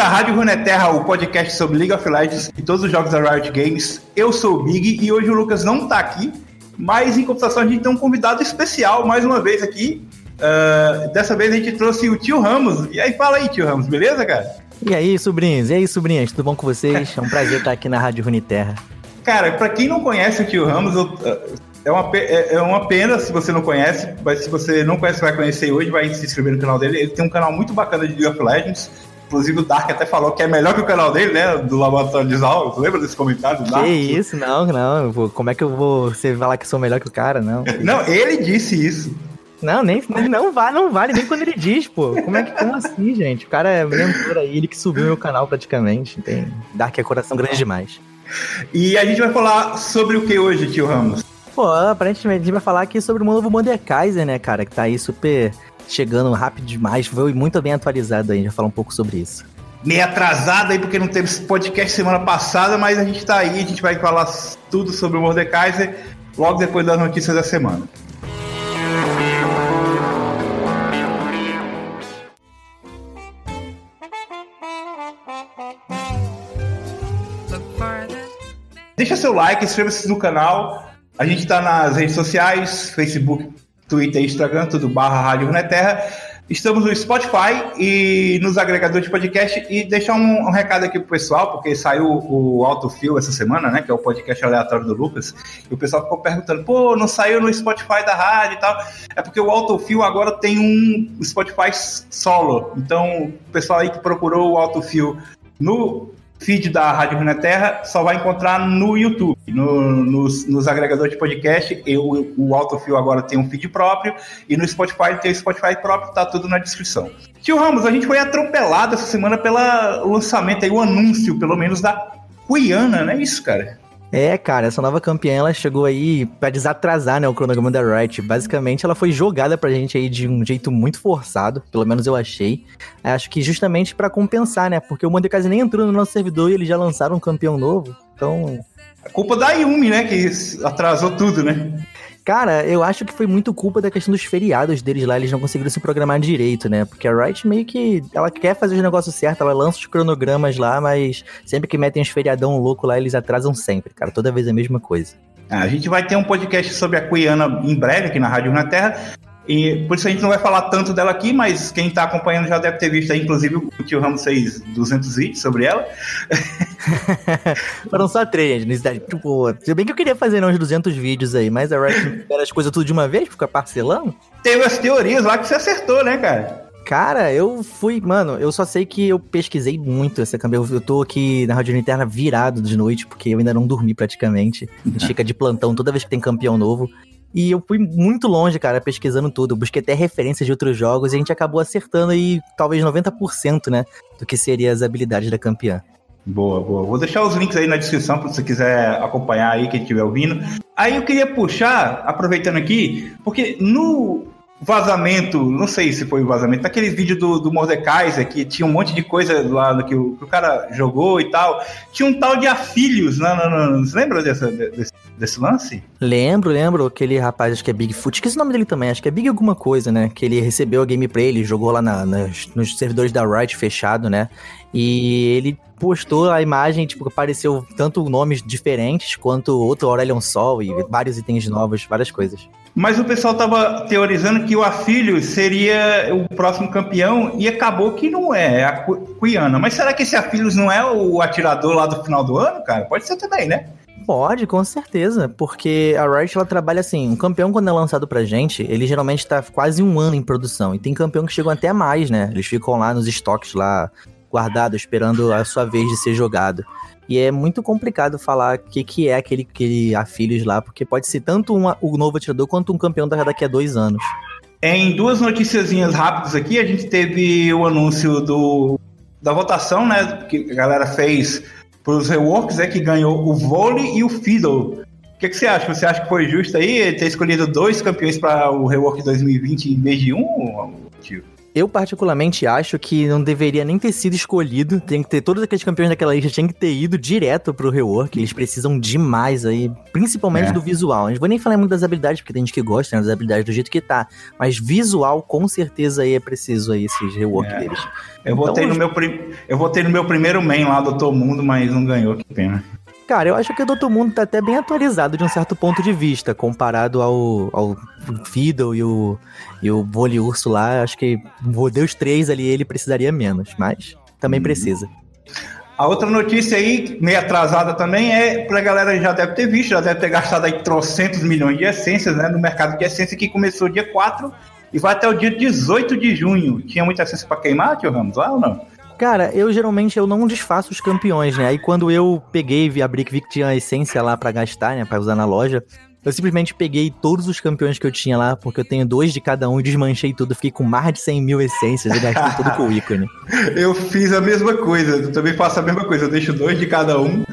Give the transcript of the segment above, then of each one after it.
À Rádio Runeterra, o podcast sobre League of Legends e todos os jogos da Riot Games. Eu sou o Big e hoje o Lucas não tá aqui, mas em compensação a gente tem um convidado especial mais uma vez aqui. Uh, dessa vez a gente trouxe o tio Ramos. E aí, fala aí, tio Ramos, beleza, cara? E aí, sobrinhos? E aí, sobrinhas? Tudo bom com vocês? É um prazer estar aqui na Rádio Runeterra. Cara, pra quem não conhece o tio Ramos, eu, é uma, é, é uma pena se você não conhece, mas se você não conhece, vai conhecer hoje, vai se inscrever no canal dele. Ele tem um canal muito bacana de League of Legends. Inclusive o Dark até falou que é melhor que o canal dele, né? Do Laboratório de Zal. Lembra desse comentário do Dark? Que isso, não, não. Como é que eu vou você falar que sou melhor que o cara, não? não, ele disse isso. Não, nem, não vale, não vale nem quando ele diz, pô. Como é que como assim, gente? O cara é mentor aí, ele que subiu meu canal praticamente. Tem Dark é coração grande demais. E a gente vai falar sobre o que hoje, tio Ramos? Pô, aparentemente a gente vai falar aqui sobre o novo Mordekaiser, né, cara? Que tá aí super chegando rápido demais. Foi muito bem atualizado aí. Vai falar um pouco sobre isso. Meio atrasado aí, porque não teve podcast semana passada, mas a gente tá aí, a gente vai falar tudo sobre o Mordekaiser logo depois das notícias da semana. Deixa seu like, inscreva-se no canal. A gente está nas redes sociais, Facebook, Twitter, Instagram, tudo barra Rádio Runeterra. Estamos no Spotify e nos agregadores de podcast. E deixar um, um, recado aqui pro pessoal, porque saiu o Autofil essa semana, né? Que é o podcast aleatório do Lucas. E o pessoal ficou perguntando, pô, não saiu no Spotify da rádio e tal. É porque o Autofil agora tem um Spotify solo. Então, o pessoal aí que procurou o Autofil no feed da Rádio Runeterra só vai encontrar no YouTube, no, nos, nos, agregadores de podcast. Eu, o Autofio agora tem um feed próprio e no Spotify tem o Spotify próprio, tá tudo na descrição. Tio Ramos, a gente foi atropelado essa semana pelo lançamento aí, o anúncio, pelo menos, da Cuiana, não é isso, cara? É, cara, essa nova campeã, ela chegou aí pra desatrasar, né, o cronograma da Riot. Basicamente, ela foi jogada pra gente aí de um jeito muito forçado, pelo menos eu achei. Acho que justamente para compensar, né, porque o Mordekaiser nem entrou no nosso servidor e eles já lançaram um campeão novo, então... A culpa da Yumi, né, que atrasou tudo, né? Cara, eu acho que foi muito culpa da questão dos feriados deles lá, eles não conseguiram se programar direito, né? Porque a Riot meio que. Ela quer fazer os negócios certos, ela lança os cronogramas lá, mas sempre que metem os feriadão louco lá, eles atrasam sempre, cara. Toda vez a mesma coisa. A gente vai ter um podcast sobre a Cuiana em breve aqui na Rádio na Terra. E por isso a gente não vai falar tanto dela aqui, mas quem está acompanhando já deve ter visto aí, inclusive o tio Ramos fez 200 vídeos sobre ela. Foram só três, necessidade. Tipo, se bem que eu queria fazer uns 200 vídeos aí, mas a Riot espera as coisas tudo de uma vez, fica parcelando. Teve as teorias lá que você acertou, né, cara? Cara, eu fui, mano, eu só sei que eu pesquisei muito essa campeã. Eu tô aqui na Rádio Interna virado de noite, porque eu ainda não dormi praticamente. A gente fica de plantão toda vez que tem campeão novo. E eu fui muito longe, cara, pesquisando tudo. busquei até referências de outros jogos e a gente acabou acertando aí talvez 90%, né? Do que seriam as habilidades da campeã. Boa, boa. Vou deixar os links aí na descrição para você quiser acompanhar aí, quem estiver ouvindo. Aí eu queria puxar, aproveitando aqui, porque no vazamento, não sei se foi o vazamento, naquele vídeo do, do Mordekaiser, que tinha um monte de coisa lá que o, que o cara jogou e tal, tinha um tal de Afilhos, não, não, não, você lembra dessa, desse, desse lance? Lembro, lembro, aquele rapaz, acho que é Bigfoot, que esse nome dele também, acho que é Big alguma coisa, né, que ele recebeu a gameplay, ele jogou lá na, nas, nos servidores da Riot fechado, né, e ele postou a imagem, tipo, apareceu tanto nomes diferentes quanto outro Aurelion Sol e vários itens novos, várias coisas. Mas o pessoal tava teorizando que o Afilho seria o próximo campeão e acabou que não é, é a Cuiana. Mas será que esse Afilhos não é o atirador lá do final do ano, cara? Pode ser também, né? Pode, com certeza, porque a Riot ela trabalha assim, um campeão quando é lançado pra gente, ele geralmente tá quase um ano em produção, e tem campeão que chegam até mais, né? Eles ficam lá nos estoques lá, guardados, esperando a sua vez de ser jogado. E é muito complicado falar o que, que é aquele, aquele Afilhos lá, porque pode ser tanto um, o novo atirador quanto um campeão daqui a dois anos. Em duas noticiazinhas rápidas aqui, a gente teve o anúncio do, da votação, né? Que a galera fez para os reworks, é que ganhou o vôlei e o fiddle. O que, que você acha? Você acha que foi justo aí ter escolhido dois campeões para o rework 2020 em vez de um, tio? Eu, particularmente, acho que não deveria nem ter sido escolhido. Tem que ter todos aqueles campeões daquela lista tinham que ter ido direto pro rework. Eles precisam demais aí, principalmente é. do visual. Não vou nem falar muito das habilidades, porque tem gente que gosta né, das habilidades do jeito que tá. Mas visual, com certeza aí é preciso aí esses rework é. deles. Eu votei, então, no meu prim... eu votei no meu primeiro main lá do Todo Mundo, mas não ganhou, que pena. Cara, eu acho que o Doutor Mundo tá até bem atualizado de um certo ponto de vista, comparado ao, ao Fiddle e o, e o Urso lá. Acho que vou os três ali, ele precisaria menos, mas também hum. precisa. A outra notícia aí, meio atrasada também, é pra galera já deve ter visto, já deve ter gastado aí trocentos milhões de essências, né, no mercado de essência que começou dia 4 e vai até o dia 18 de junho. Tinha muita essência para queimar, tio Ramos, lá ou não? Cara, eu geralmente eu não desfaço os campeões, né? Aí quando eu peguei e abri que vi que tinha a essência lá para gastar, né? Pra usar na loja, eu simplesmente peguei todos os campeões que eu tinha lá, porque eu tenho dois de cada um e desmanchei tudo. Fiquei com mais de 100 mil essências e gastei tudo com o ícone. Eu fiz a mesma coisa, eu também faço a mesma coisa. Eu deixo dois de cada um,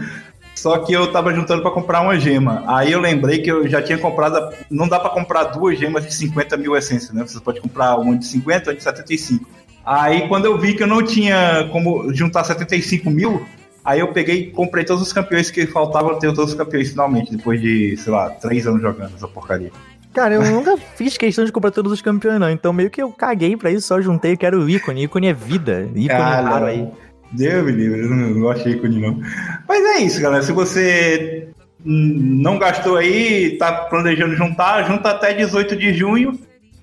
só que eu tava juntando para comprar uma gema. Aí eu lembrei que eu já tinha comprado. Não dá para comprar duas gemas de 50 mil essências, né? Você pode comprar uma de 50 ou de 75. Aí quando eu vi que eu não tinha como juntar 75 mil, aí eu peguei e comprei todos os campeões que faltavam ter todos os campeões finalmente, depois de, sei lá, três anos jogando essa porcaria. Cara, eu nunca fiz questão de comprar todos os campeões, não. Então meio que eu caguei pra isso, só juntei que era o ícone. Ícone é vida. Ícone é raro aí. Deus me livre, eu não gosto de ícone não. Mas é isso, galera. Se você não gastou aí, tá planejando juntar, junta até 18 de junho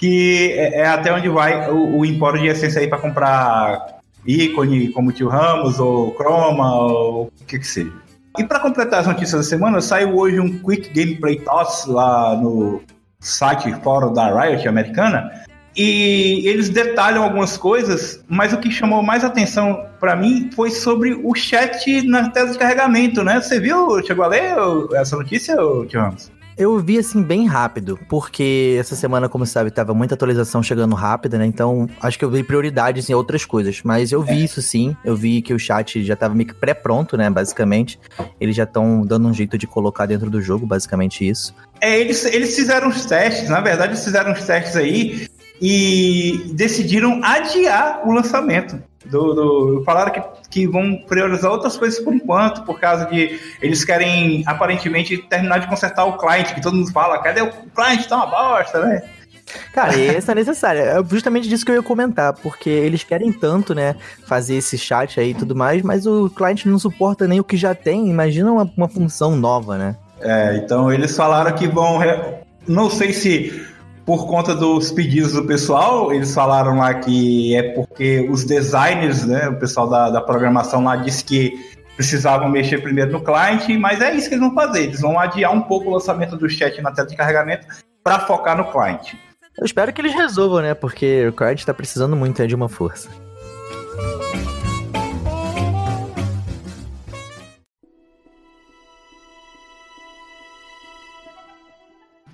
que é, é até onde vai o, o de Essência aí para comprar ícone como Tio Ramos ou Chroma ou o que que seja. E para completar as notícias da semana, saiu hoje um Quick Gameplay Toss lá no site fórum da Riot americana e eles detalham algumas coisas, mas o que chamou mais atenção para mim foi sobre o chat na tela de carregamento, né? Você viu, chegou a ler essa notícia, Tio Ramos? Eu vi assim bem rápido, porque essa semana, como sabe, tava muita atualização chegando rápida, né? Então, acho que eu vi prioridades em outras coisas. Mas eu vi é. isso sim, eu vi que o chat já tava meio que pré-pronto, né? Basicamente. Eles já estão dando um jeito de colocar dentro do jogo, basicamente isso. É, eles, eles fizeram os testes, na verdade, eles fizeram os testes aí e decidiram adiar o lançamento. Do, do, falaram que, que vão priorizar outras coisas por enquanto, por causa de eles querem aparentemente terminar de consertar o cliente, que todo mundo fala, cadê o cliente? Tá uma bosta, né? Cara, essa é necessária. É justamente disso que eu ia comentar, porque eles querem tanto, né, fazer esse chat aí e tudo mais, mas o cliente não suporta nem o que já tem. Imagina uma, uma função nova, né? É, então eles falaram que vão. Não sei se por conta dos pedidos do pessoal, eles falaram lá que é porque os designers, né, o pessoal da, da programação lá disse que precisavam mexer primeiro no cliente, mas é isso que eles vão fazer. Eles vão adiar um pouco o lançamento do chat na tela de carregamento para focar no cliente. Eu espero que eles resolvam, né? Porque o cliente está precisando muito de uma força.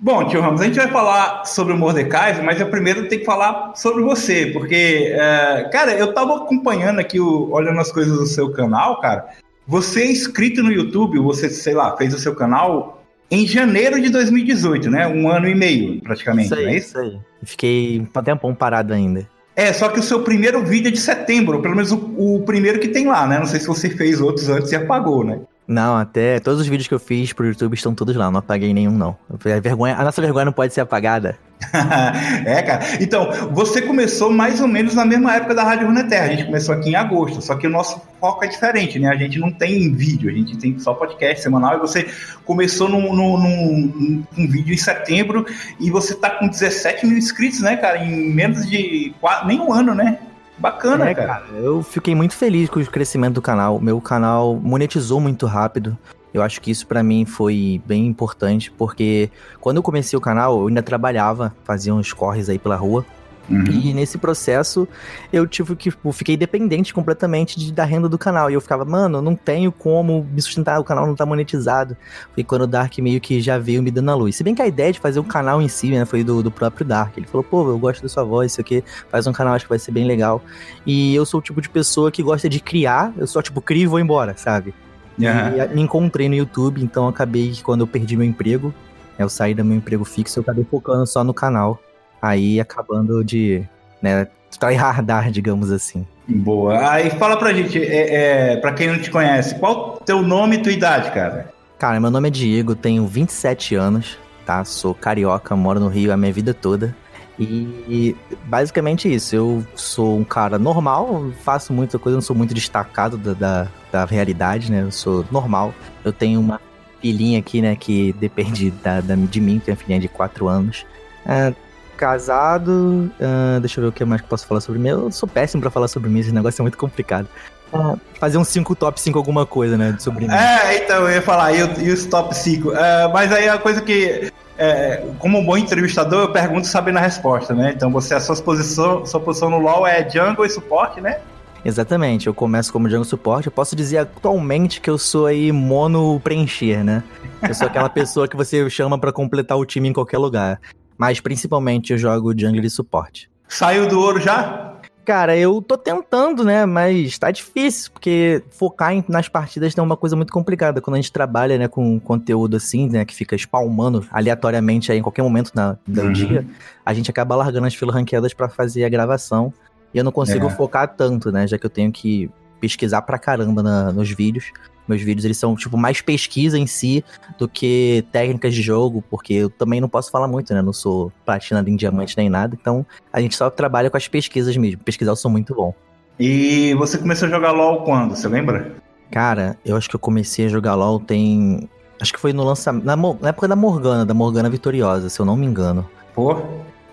Bom, tio Ramos, a gente vai falar sobre o Mordecai, mas eu primeiro tenho que falar sobre você, porque, é, cara, eu tava acompanhando aqui, o, olhando as coisas do seu canal, cara. Você é inscrito no YouTube, você, sei lá, fez o seu canal em janeiro de 2018, né? Um ano e meio, praticamente, isso aí, é isso? Isso aí. Fiquei um tempão parado ainda. É, só que o seu primeiro vídeo é de setembro, pelo menos o, o primeiro que tem lá, né? Não sei se você fez outros antes e apagou, né? Não, até todos os vídeos que eu fiz pro YouTube estão todos lá, não apaguei nenhum, não. A, vergonha, a nossa vergonha não pode ser apagada. é, cara. Então, você começou mais ou menos na mesma época da Rádio Runeterra. A gente começou aqui em agosto, só que o nosso foco é diferente, né? A gente não tem vídeo, a gente tem só podcast semanal. E você começou num, num, num, num vídeo em setembro e você tá com 17 mil inscritos, né, cara? Em menos de quatro, nem um ano, né? Bacana, é, cara. cara. Eu fiquei muito feliz com o crescimento do canal. Meu canal monetizou muito rápido. Eu acho que isso para mim foi bem importante, porque quando eu comecei o canal, eu ainda trabalhava, fazia uns corres aí pela rua. Uhum. E nesse processo, eu tive que, tipo, fiquei dependente completamente de, da renda do canal. E eu ficava, mano, não tenho como me sustentar, o canal não tá monetizado. Foi quando o Dark meio que já veio me dando a luz. Se bem que a ideia de fazer um canal em si, né, foi do, do próprio Dark. Ele falou, pô, eu gosto da sua voz, isso aqui, faz um canal, acho que vai ser bem legal. E eu sou o tipo de pessoa que gosta de criar, eu só, tipo, crio e vou embora, sabe? Uhum. E me encontrei no YouTube, então acabei que quando eu perdi meu emprego, eu saí do meu emprego fixo, eu acabei focando só no canal. Aí acabando de né? Tryhardar, digamos assim. Boa. Aí fala pra gente, é, é, pra quem não te conhece, qual teu nome e tua idade, cara? Cara, meu nome é Diego, tenho 27 anos, tá? Sou carioca, moro no Rio a minha vida toda. E basicamente isso, eu sou um cara normal, faço muita coisa, não sou muito destacado da, da, da realidade, né? Eu sou normal. Eu tenho uma filhinha aqui, né, que depende da, da de mim, tenho uma filhinha de 4 anos. É, casado, uh, deixa eu ver o que mais que posso falar sobre mim. Eu sou péssimo para falar sobre mim, esse negócio é muito complicado. Uh, fazer um 5 top 5 alguma coisa, né, sobre mim. É, então, eu ia falar, e, e os top 5? Uh, é, mas aí a coisa que é, como um bom entrevistador, eu pergunto sabendo a resposta, né? Então você, a sua posição, sua posição no LoL é jungle e suporte, né? Exatamente, eu começo como jungle suporte. Eu posso dizer atualmente que eu sou aí mono preencher, né? Eu sou aquela pessoa que você chama para completar o time em qualquer lugar. Mas principalmente eu jogo jungle e suporte. Saiu do ouro já? Cara, eu tô tentando, né? Mas tá difícil, porque focar em, nas partidas é uma coisa muito complicada. Quando a gente trabalha, né, com conteúdo assim, né, que fica spalmando aleatoriamente aí em qualquer momento na, do uhum. dia, a gente acaba largando as filas ranqueadas para fazer a gravação. E eu não consigo é. focar tanto, né? Já que eu tenho que pesquisar pra caramba na, nos vídeos. Meus vídeos, eles são, tipo, mais pesquisa em si do que técnicas de jogo, porque eu também não posso falar muito, né? Não sou platina em diamante nem nada, então a gente só trabalha com as pesquisas mesmo. Pesquisar eu sou muito bom. E você começou a jogar LoL quando? Você lembra? Cara, eu acho que eu comecei a jogar LoL tem... Acho que foi no lançamento... Na, na época da Morgana, da Morgana Vitoriosa, se eu não me engano. Pô,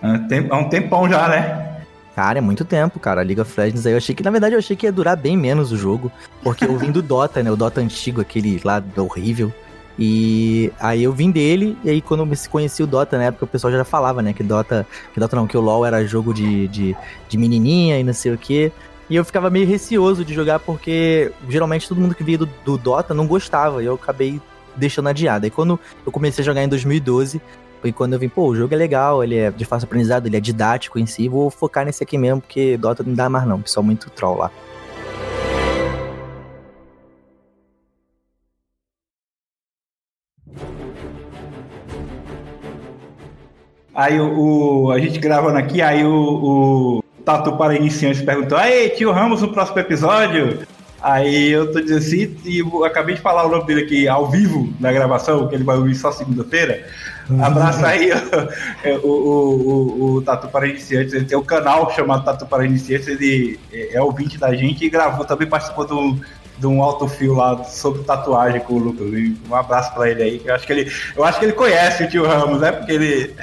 há um tempão já, né? Cara, é muito tempo, cara. A League of Legends aí eu achei que, na verdade, eu achei que ia durar bem menos o jogo. Porque eu vim do Dota, né? O Dota antigo, aquele lá horrível. E aí eu vim dele, e aí quando eu conheci o Dota na época, o pessoal já falava, né? Que Dota. Que Dota não, que o LoL era jogo de, de, de menininha e não sei o quê. E eu ficava meio receoso de jogar porque geralmente todo mundo que via do, do Dota não gostava. E eu acabei deixando adiado. E quando eu comecei a jogar em 2012, foi quando eu vim, pô, o jogo é legal, ele é de fácil aprendizado, ele é didático em si, vou focar nesse aqui mesmo, porque Dota não dá mais não, pessoal muito troll lá. Aí o, o, a gente gravando aqui, aí o, o Tatu para iniciantes perguntou: Aí, tio Ramos, no próximo episódio? Aí eu tô dizendo assim, e eu acabei de falar o nome dele aqui ao vivo na gravação, que ele vai ouvir só segunda-feira. Abraça aí o, o, o, o, Tatu para Iniciantes. Ele tem um canal chamado Tatu para Iniciantes. Ele é, é ouvinte da gente e gravou, também participou de um, de um autofil lá sobre tatuagem com o Lucas. Um abraço para ele aí. Eu acho que ele, eu acho que ele conhece o tio Ramos, né? Porque ele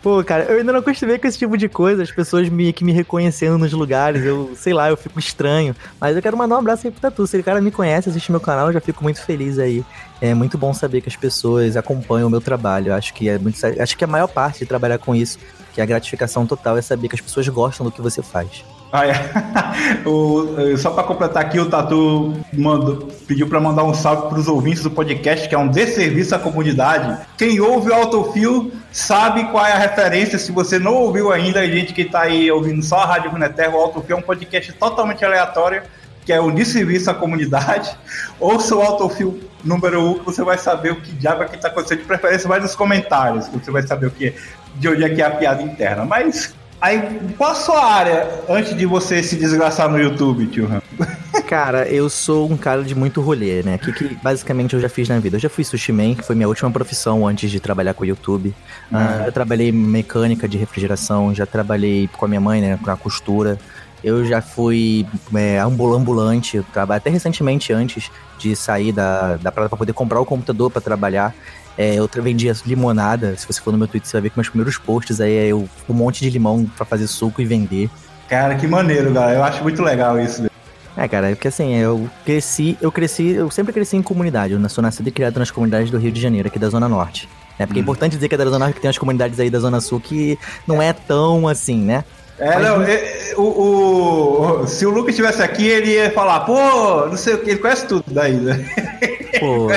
Pô, cara, eu ainda não acostumei com esse tipo de coisa, as pessoas me, que me reconhecendo nos lugares, eu, sei lá, eu fico estranho. Mas eu quero mandar um abraço aí pro Tatu. Se o cara me conhece, assiste meu canal, eu já fico muito feliz aí. É muito bom saber que as pessoas acompanham o meu trabalho. acho que é muito. Acho que a maior parte de trabalhar com isso, que é a gratificação total, é saber que as pessoas gostam do que você faz. Ah, é. o, só para completar aqui, o Tatu mandou, pediu para mandar um salve para os ouvintes do podcast, que é um desserviço à comunidade. Quem ouve o Autofil sabe qual é a referência. Se você não ouviu ainda, a gente que está aí ouvindo só a Rádio Runeterra, o Autofil é um podcast totalmente aleatório, que é um desserviço à comunidade. Ouça o Autofil número 1, um, você vai saber o que diabo é que está acontecendo. De preferência, vai nos comentários, você vai saber o que, de onde é que é a piada interna. Mas Aí, qual a sua área antes de você se desgraçar no YouTube, tio Ram? Cara, eu sou um cara de muito rolê, né? O que, que, basicamente eu já fiz na vida? Eu já fui sushi man, que foi minha última profissão antes de trabalhar com o YouTube. Uhum. Uh, já trabalhei mecânica de refrigeração, já trabalhei com a minha mãe, né? Na costura. Eu já fui é, ambulante, até recentemente antes de sair da, da praia para poder comprar o computador para trabalhar. É, eu vendia limonada. Se você for no meu Twitter, você vai ver que meus primeiros posts aí é eu um monte de limão para fazer suco e vender. Cara, que maneiro, cara. Eu acho muito legal isso. É, cara, é porque assim, eu cresci, eu cresci, eu sempre cresci em comunidade. Eu sou nascido e criado nas comunidades do Rio de Janeiro, aqui da Zona Norte. Né? Porque hum. é importante dizer que é da Zona Norte que tem as comunidades aí da Zona Sul que não é tão assim, né? É, Mas, não, é, o, o, se o Lucas estivesse aqui, ele ia falar, pô, não sei o que, ele conhece tudo daí, né? Pô,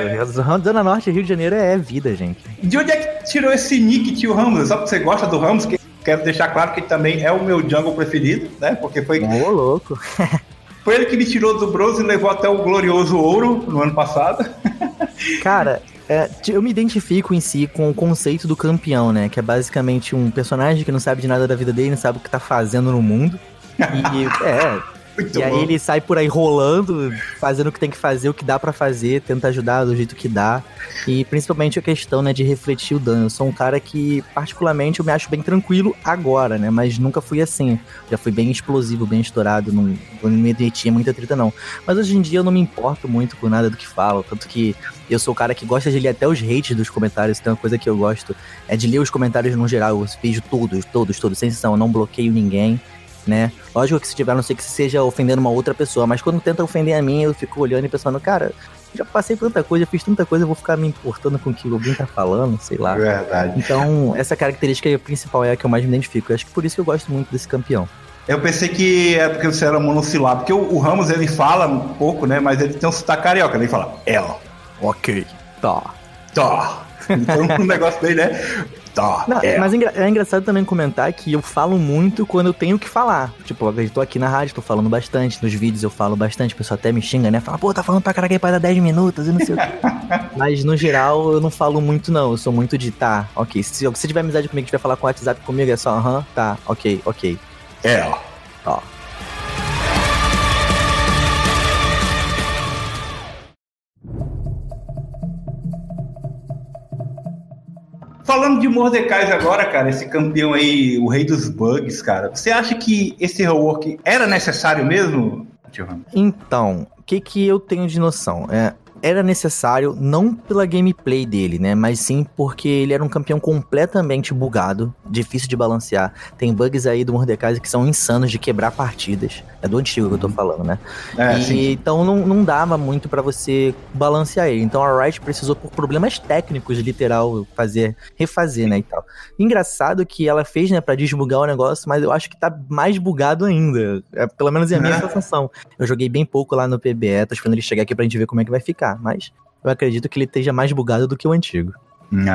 Zona Norte Rio de Janeiro é vida, gente. De onde é que tirou esse nick, tio Ramos? Só porque você gosta do Ramos, que quero deixar claro que também é o meu jungle preferido, né? Porque foi. Ô, louco. foi ele que me tirou do bronze e levou até o glorioso ouro no ano passado. Cara, É, eu me identifico em si com o conceito do campeão, né? Que é basicamente um personagem que não sabe de nada da vida dele, não sabe o que tá fazendo no mundo. E, é, muito e aí ele sai por aí rolando, fazendo o que tem que fazer, o que dá para fazer, tenta ajudar do jeito que dá. E principalmente a questão, né, de refletir o dano. Eu sou um cara que, particularmente, eu me acho bem tranquilo agora, né? Mas nunca fui assim. Já fui bem explosivo, bem estourado, não, não me metia muita treta, não. Mas hoje em dia eu não me importo muito com nada do que falo. Tanto que eu sou o cara que gosta de ler até os hates dos comentários. Tem uma coisa que eu gosto é de ler os comentários no geral. Eu vejo todos, todos, todos, sem exceção. Eu não bloqueio ninguém né? Lógico que se tiver, não sei que seja ofendendo uma outra pessoa, mas quando tenta ofender a mim, eu fico olhando e pensando, cara, já passei por tanta coisa, fiz tanta coisa, eu vou ficar me importando com o que alguém tá falando, sei lá. Verdade. Então, essa característica principal é a que eu mais me identifico. Eu acho que por isso que eu gosto muito desse campeão. Eu pensei que é porque você era monossilábico, porque o, o, Ramos ele fala um pouco, né? Mas ele tem um sotaque carioca, ele fala, ela. Ok. Tá. Tá. Então o negócio dele, né? Tá, Não, é. Mas é engraçado também comentar que eu falo muito quando eu tenho que falar. Tipo, eu tô aqui na rádio, tô falando bastante, nos vídeos eu falo bastante, o pessoal até me xinga, né? Fala, pô, tá falando pra caralho para dar 10 minutos e não sei o quê. mas no geral eu não falo muito, não. Eu sou muito de tá, ok. Se você tiver amizade comigo, tiver falar com o WhatsApp comigo, é só, aham, tá, ok, ok. É, ó. Ó. Falando de Mordecai agora, cara, esse campeão aí, o rei dos bugs, cara, você acha que esse rework era necessário mesmo, Então, o que, que eu tenho de noção? É, era necessário, não pela gameplay dele, né? Mas sim porque ele era um campeão completamente bugado, difícil de balancear. Tem bugs aí do Mordecai que são insanos de quebrar partidas. É do antigo que eu tô uhum. falando, né? É, e, sim. Então não, não dava muito para você balancear ele. Então a Riot precisou, por problemas técnicos, literal, fazer, refazer, né? E tal. Engraçado que ela fez, né, pra desbugar o negócio, mas eu acho que tá mais bugado ainda. É, pelo menos é a minha é. sensação. Eu joguei bem pouco lá no PBE, tô esperando ele chegar aqui pra gente ver como é que vai ficar mas eu acredito que ele esteja mais bugado do que o antigo. Uhum.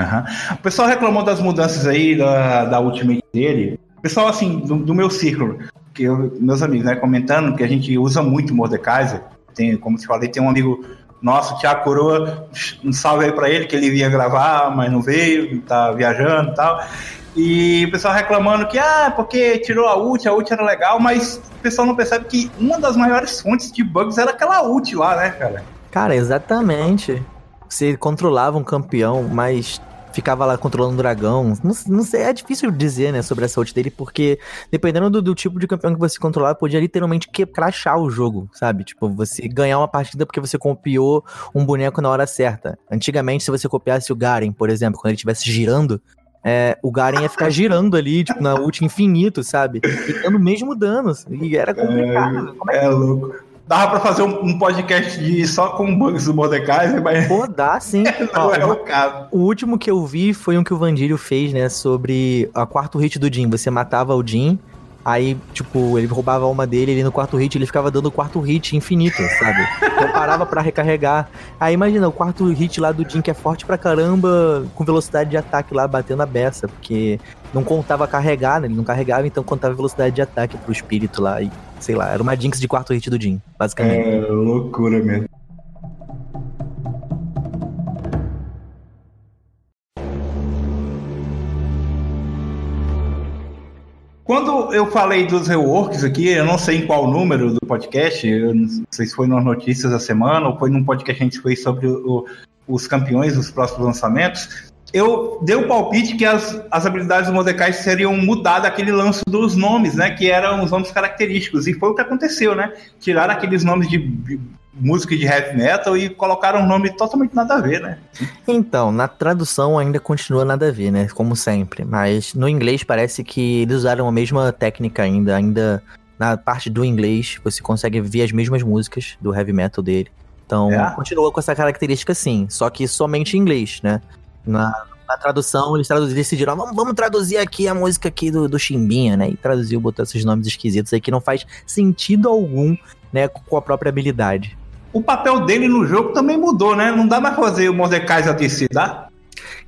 O pessoal reclamou das mudanças aí da, da Ultimate dele. O pessoal, assim, do, do meu círculo, que eu, meus amigos, né, comentando que a gente usa muito Mordekaiser. Tem, como te falei, tem um amigo nosso, Thiago Coroa, um salve aí pra ele, que ele ia gravar, mas não veio, tá viajando e tal. E o pessoal reclamando que, ah, porque tirou a ult, a ult era legal, mas o pessoal não percebe que uma das maiores fontes de bugs era aquela ult lá, né, cara? Cara, exatamente. Você controlava um campeão, mas ficava lá controlando um dragão. Não, não, sei, é difícil dizer, né, sobre essa ult dele, porque dependendo do, do, tipo de campeão que você controlava, podia literalmente que, crashar o jogo, sabe? Tipo, você ganhar uma partida porque você copiou um boneco na hora certa. Antigamente, se você copiasse o Garen, por exemplo, quando ele estivesse girando, é, o Garen ia ficar girando ali, tipo, na ult infinito, sabe? E dando o mesmo dano. E era complicado. É, é, é louco. Dava pra fazer um, um, podcast de só com bugs do Mordecai, mas. Pô, dá sim. Não Ó, é o caso. O último que eu vi foi um que o Vandílio fez, né? Sobre a quarto hit do Jim. Você matava o Jim, aí, tipo, ele roubava uma dele, ele no quarto hit, ele ficava dando o quarto hit infinito, sabe? Não parava pra recarregar. Aí imagina, o quarto hit lá do Jim, que é forte pra caramba, com velocidade de ataque lá, batendo a beça, porque não contava carregar, né? Ele não carregava, então contava velocidade de ataque pro espírito lá. E, sei lá, era uma Jinx de quarto hit do Jin, basicamente. É loucura mesmo. Eu falei dos reworks aqui, eu não sei em qual número do podcast, eu não sei se foi nas notícias da semana ou foi num podcast que a gente fez sobre o, os campeões dos próximos lançamentos eu dei o palpite que as, as habilidades do Mordecai seriam mudadas aquele lance dos nomes, né? Que eram os nomes característicos. E foi o que aconteceu, né? Tiraram aqueles nomes de música de heavy metal e colocaram um nome totalmente nada a ver, né? Então, na tradução ainda continua nada a ver, né? Como sempre. Mas no inglês parece que eles usaram a mesma técnica ainda. Ainda na parte do inglês você consegue ver as mesmas músicas do heavy metal dele. Então, é. continua com essa característica sim, só que somente em inglês, né? Na, na tradução, eles decidiram, vamos, vamos traduzir aqui a música aqui do, do Chimbinha, né? E traduziu, botou esses nomes esquisitos aí que não faz sentido algum, né, com a própria habilidade. O papel dele no jogo também mudou, né? Não dá mais fazer o Mordecai ADC, dá?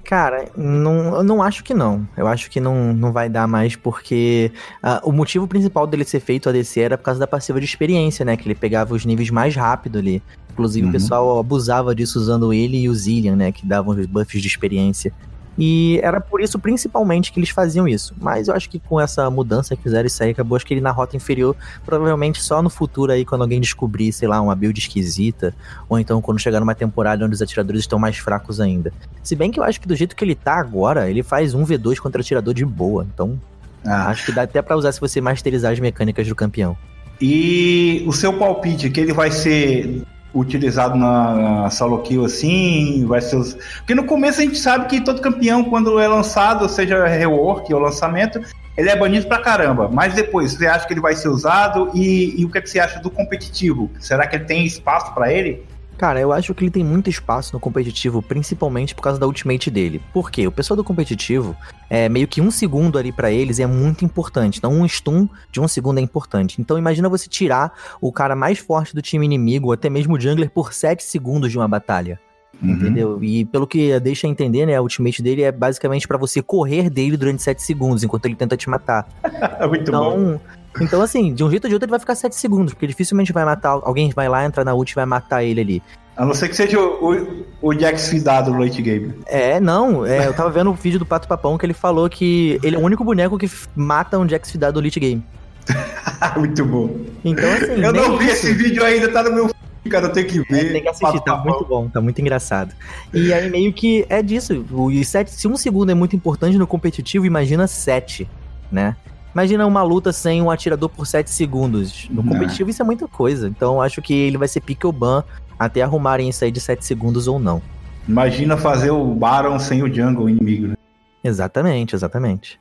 Cara, não, eu não acho que não. Eu acho que não, não vai dar mais, porque uh, o motivo principal dele ser feito ADC era por causa da passiva de experiência, né? Que ele pegava os níveis mais rápido ali. Inclusive, uhum. o pessoal abusava disso usando ele e o Zillian, né? Que davam os buffs de experiência. E era por isso, principalmente, que eles faziam isso. Mas eu acho que com essa mudança que fizeram isso aí, acabou acho que ele na rota inferior, provavelmente só no futuro aí, quando alguém descobrir, sei lá, uma build esquisita, ou então quando chegar numa temporada onde os atiradores estão mais fracos ainda. Se bem que eu acho que do jeito que ele tá agora, ele faz um V2 contra atirador de boa. Então, ah. acho que dá até para usar se você masterizar as mecânicas do campeão. E o seu palpite, que ele vai ser utilizado na solo kill assim, vai ser os... Porque no começo a gente sabe que todo campeão, quando é lançado, seja rework ou lançamento, ele é banido pra caramba. Mas depois, você acha que ele vai ser usado? E, e o que, é que você acha do competitivo? Será que ele tem espaço para ele? Cara, eu acho que ele tem muito espaço no competitivo, principalmente por causa da ultimate dele. Por quê? O pessoal do competitivo, é meio que um segundo ali para eles é muito importante. Então, um stun de um segundo é importante. Então, imagina você tirar o cara mais forte do time inimigo, ou até mesmo o jungler, por 7 segundos de uma batalha. Uhum. Entendeu? E pelo que deixa entender, né, a ultimate dele é basicamente para você correr dele durante 7 segundos, enquanto ele tenta te matar. muito então, bom. Então, assim, de um jeito ou de outro ele vai ficar 7 segundos, porque dificilmente vai matar. Alguém vai lá, entrar na ult e vai matar ele ali. A não ser que seja o, o, o Jax fidado no late game. É, não. É, eu tava vendo o vídeo do Pato Papão que ele falou que ele é o único boneco que mata um Jax fidado no late game. muito bom. Então, assim. Eu não vi isso. esse vídeo ainda, tá no meu cara, eu tenho que ver. É, tem que assistir, tá muito bom, tá muito engraçado. E aí meio que é disso. O sete, se um segundo é muito importante no competitivo, imagina sete, né? Imagina uma luta sem um atirador por 7 segundos. No competitivo isso é muita coisa. Então acho que ele vai ser pick ban até arrumarem isso aí de 7 segundos ou não. Imagina fazer o Baron sem o jungle inimigo, né? Exatamente, exatamente.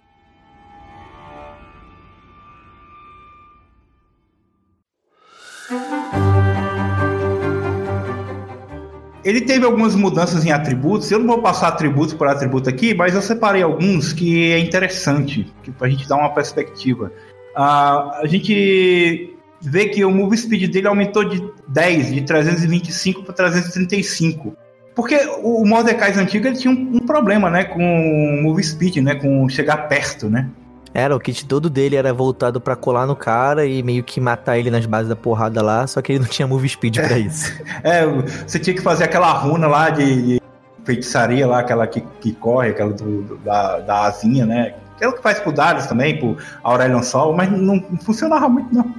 Ele teve algumas mudanças em atributos. Eu não vou passar atributo por atributo aqui, mas eu separei alguns que é interessante, para a gente dar uma perspectiva. Uh, a gente vê que o move speed dele aumentou de 10, de 325 para 335. Porque o Mordecai antigo ele tinha um, um, problema, né, com o move speed, né, com chegar perto, né? Era, o kit todo dele era voltado para colar no cara e meio que matar ele nas bases da porrada lá, só que ele não tinha move speed para isso. é, você tinha que fazer aquela runa lá de, de feitiçaria lá, aquela que, que corre, aquela do, do, da, da asinha, né? Aquela que faz pro Darius também, pro Aurelion Sol, mas não, não funcionava muito, não.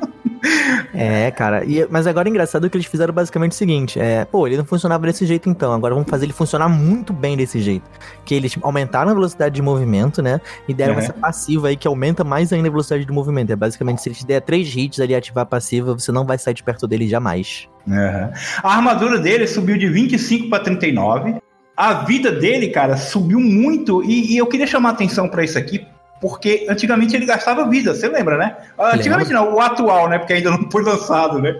É, cara. E, mas agora é engraçado que eles fizeram basicamente o seguinte: é, pô, ele não funcionava desse jeito então. Agora vamos fazer ele funcionar muito bem desse jeito. Que eles aumentaram a velocidade de movimento, né? E deram uhum. essa passiva aí que aumenta mais ainda a velocidade de movimento. É basicamente se ele te der três hits ali ativar a passiva, você não vai sair de perto dele jamais. Uhum. A armadura dele subiu de 25 para 39. A vida dele, cara, subiu muito. E, e eu queria chamar atenção para isso aqui, porque antigamente ele gastava vida, você lembra, né? Antigamente não, o atual, né? Porque ainda não foi lançado, né?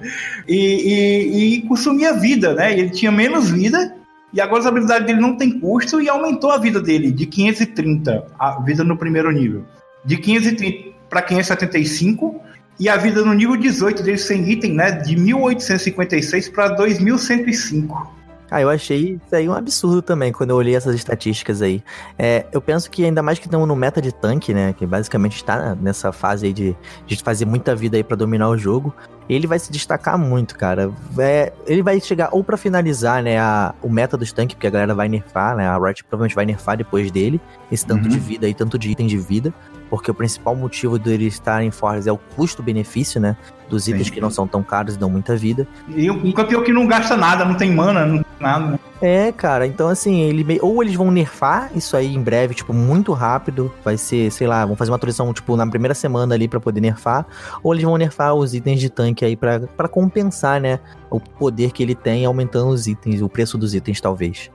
E, e, e consumia vida, né? Ele tinha menos vida e agora as habilidades dele não tem custo e aumentou a vida dele de 530, a vida no primeiro nível, de 530 para 575 e a vida no nível 18 dele sem item, né? De 1856 para 2105. Ah, eu achei isso aí um absurdo também quando eu olhei essas estatísticas aí. É, eu penso que ainda mais que estamos no meta de tanque, né? Que basicamente está nessa fase aí de, de fazer muita vida aí para dominar o jogo. Ele vai se destacar muito, cara. É, ele vai chegar ou para finalizar, né, a, o meta dos tanques, porque a galera vai nerfar, né? A Riot provavelmente vai nerfar depois dele, esse tanto uhum. de vida aí, tanto de item de vida porque o principal motivo dele estar em Forest é o custo-benefício, né? Dos itens Sim. que não são tão caros e dão muita vida. E um campeão que não gasta nada, não tem mana, não nada, né? É, cara, então assim, ele ou eles vão nerfar isso aí em breve, tipo, muito rápido, vai ser, sei lá, vão fazer uma atualização, tipo, na primeira semana ali para poder nerfar, ou eles vão nerfar os itens de tanque aí para compensar, né, o poder que ele tem aumentando os itens, o preço dos itens talvez.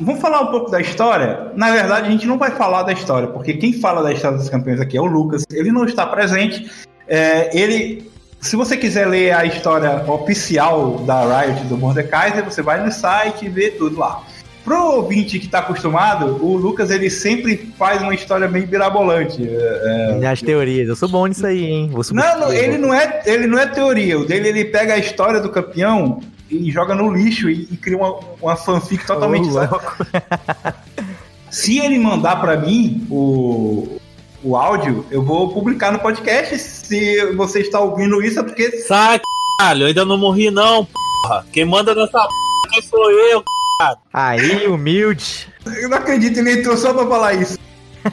Vamos falar um pouco da história? Na verdade, a gente não vai falar da história, porque quem fala da história dos campeões aqui é o Lucas. Ele não está presente. É, ele, se você quiser ler a história oficial da Riot do Mordekaiser, você vai no site e vê tudo lá. Pro ouvinte que tá acostumado, o Lucas ele sempre faz uma história meio birabolante. É... As teorias, eu sou bom nisso aí, hein? não, não, ele não é, ele não é teoria. O dele ele pega a história do campeão e joga no lixo e, e cria uma, uma fanfic totalmente. Oh, Se ele mandar para mim o, o áudio, eu vou publicar no podcast. Se você está ouvindo isso, é porque. Sai, caralho, eu ainda não morri, não, porra. Quem manda nessa porra sou eu, cara. Aí, humilde. Eu não acredito, ele entrou só pra falar isso.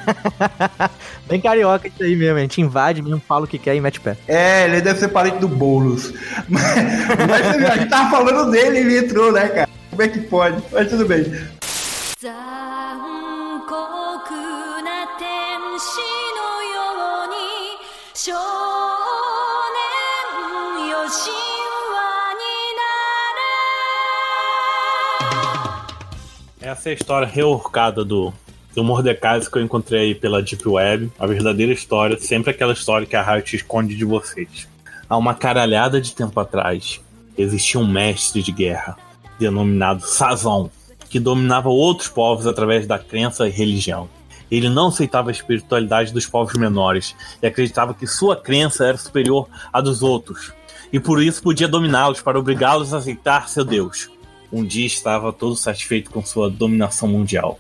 Bem carioca isso aí mesmo, a gente invade mesmo, fala o que quer e mete pé. É, ele deve ser parente do Boulos. Mas, mas a gente tava falando dele e ele entrou, né, cara? Como é que pode? Mas tudo bem. Essa é a história reorcada do, do Mordecai que eu encontrei aí pela Deep Web. A verdadeira história, sempre aquela história que a Riot esconde de vocês. Há uma caralhada de tempo atrás, existia um mestre de guerra, denominado Sazon, que dominava outros povos através da crença e religião. Ele não aceitava a espiritualidade dos povos menores e acreditava que sua crença era superior à dos outros, e por isso podia dominá-los para obrigá-los a aceitar seu Deus. Um dia estava todo satisfeito com sua dominação mundial,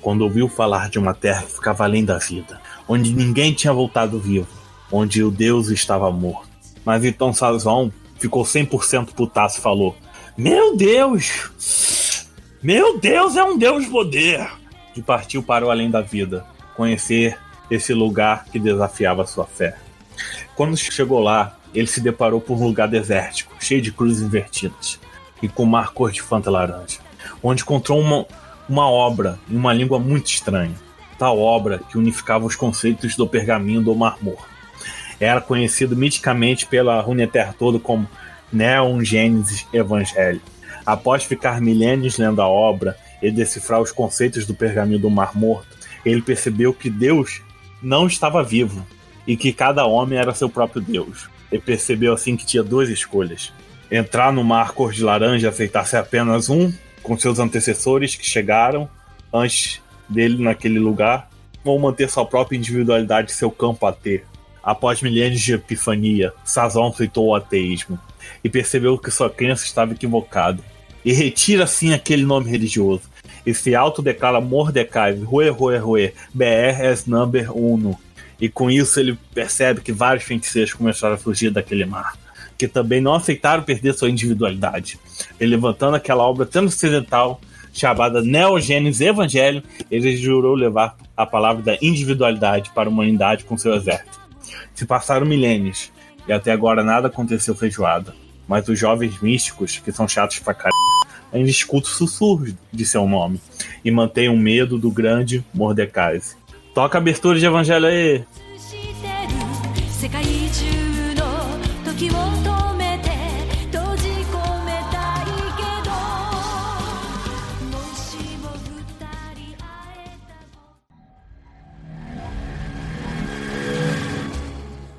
quando ouviu falar de uma terra que ficava além da vida, onde ninguém tinha voltado vivo, onde o Deus estava morto. Mas então Sazon ficou 100% putaço e falou: Meu Deus! Meu Deus é um Deus poder! E partiu para o além da vida, conhecer esse lugar que desafiava sua fé. Quando chegou lá, ele se deparou por um lugar desértico, cheio de cruzes invertidas e com mar cor de fanta laranja, onde encontrou uma, uma obra em uma língua muito estranha, tal obra que unificava os conceitos do pergaminho do Mar Morto. Era conhecido miticamente pela Runeterra toda como Neon Gênesis Evangelho. Após ficar milênios lendo a obra e decifrar os conceitos do pergaminho do Mar Morto, ele percebeu que Deus não estava vivo e que cada homem era seu próprio Deus. Ele percebeu assim que tinha duas escolhas: entrar no mar cor de laranja e aceitar ser apenas um, com seus antecessores que chegaram antes dele naquele lugar, ou manter sua própria individualidade e seu campo a ter. Após milênios de epifania, Sazon aceitou o ateísmo e percebeu que sua crença estava equivocada. E retira assim aquele nome religioso e se autodeclara Mordecai, Rue Rue Rue, BR as number uno. E com isso ele percebe que vários feiticeiros começaram a fugir daquele mar que também não aceitaram perder sua individualidade. Ele levantando aquela obra transcendental chamada Neogênesis Evangelho, ele jurou levar a palavra da individualidade para a humanidade com seu exército. Se passaram milênios e até agora nada aconteceu feijoada, mas os jovens místicos, que são chatos pra caralho, ainda escutam sussurros de seu nome e mantêm o medo do grande Mordecai. Toca a abertura de Evangelho aí!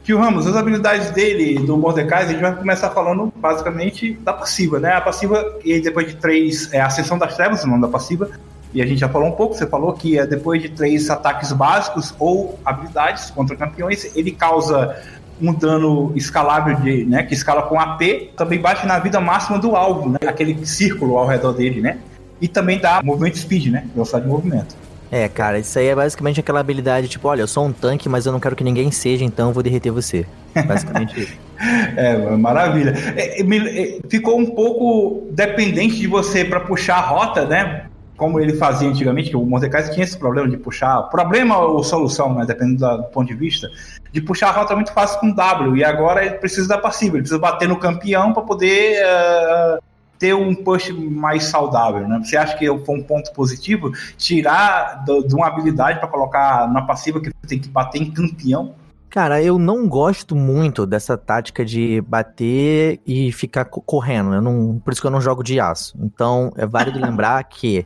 Tio Ramos, as habilidades dele, do Mordecai, a gente vai começar falando basicamente da passiva, né? A passiva, e depois de três, é a Ascensão das Trevas, o nome da passiva, e a gente já falou um pouco, você falou que é depois de três ataques básicos ou habilidades contra campeões, ele causa um dano escalável de, né, que escala com AP, também bate na vida máxima do alvo, né, aquele círculo ao redor dele, né? E também dá movimento speed, né, velocidade de movimento. É, cara, isso aí é basicamente aquela habilidade, tipo, olha, eu sou um tanque, mas eu não quero que ninguém seja, então eu vou derreter você. Basicamente isso. é, maravilha. É, é, ficou um pouco dependente de você para puxar a rota, né? Como ele fazia antigamente, que o Mordecai tinha esse problema de puxar. Problema ou solução, né? Dependendo do ponto de vista. De puxar a rota muito fácil com W. E agora ele precisa da passiva. Ele precisa bater no campeão para poder. Uh, ter um push mais saudável, né? Você acha que foi um ponto positivo tirar do, de uma habilidade para colocar na passiva que tem que bater em campeão? Cara, eu não gosto muito dessa tática de bater e ficar correndo. Eu não, por isso que eu não jogo de aço. Então, é válido lembrar que,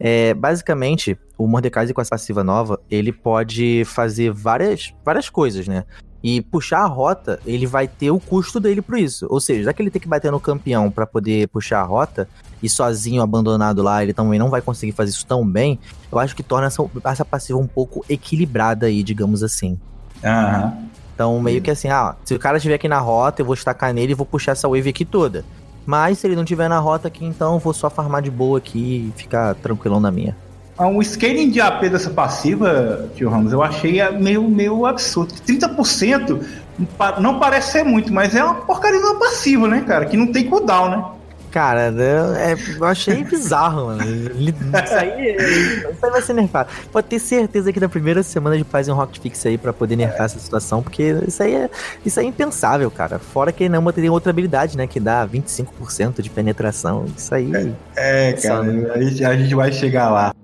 é, basicamente, o Mordekaiser com essa passiva nova, ele pode fazer várias, várias coisas, né? E puxar a rota, ele vai ter o custo dele por isso. Ou seja, já que ele tem que bater no campeão para poder puxar a rota, e sozinho, abandonado lá, ele também não vai conseguir fazer isso tão bem, eu acho que torna essa, essa passiva um pouco equilibrada aí, digamos assim. Aham. Então, meio que assim, ah, se o cara estiver aqui na rota, eu vou estacar nele e vou puxar essa wave aqui toda. Mas se ele não estiver na rota aqui, então eu vou só farmar de boa aqui e ficar tranquilão na minha. Ah, O scaling de AP dessa passiva, tio Ramos, eu achei meio, meio absurdo. 30% pa- não parece ser muito, mas é uma porcaria de uma passiva, né, cara? Que não tem cooldown, né? Cara, né, é, eu achei bizarro, mano. Isso aí, isso aí vai ser nerfado. Pode ter certeza que na primeira semana de faz um Rocket Fix aí pra poder nerfar essa situação, porque isso aí é, isso aí é impensável, cara. Fora que não tem outra habilidade, né, que dá 25% de penetração. Isso aí. É, cara, a gente, a gente vai chegar lá.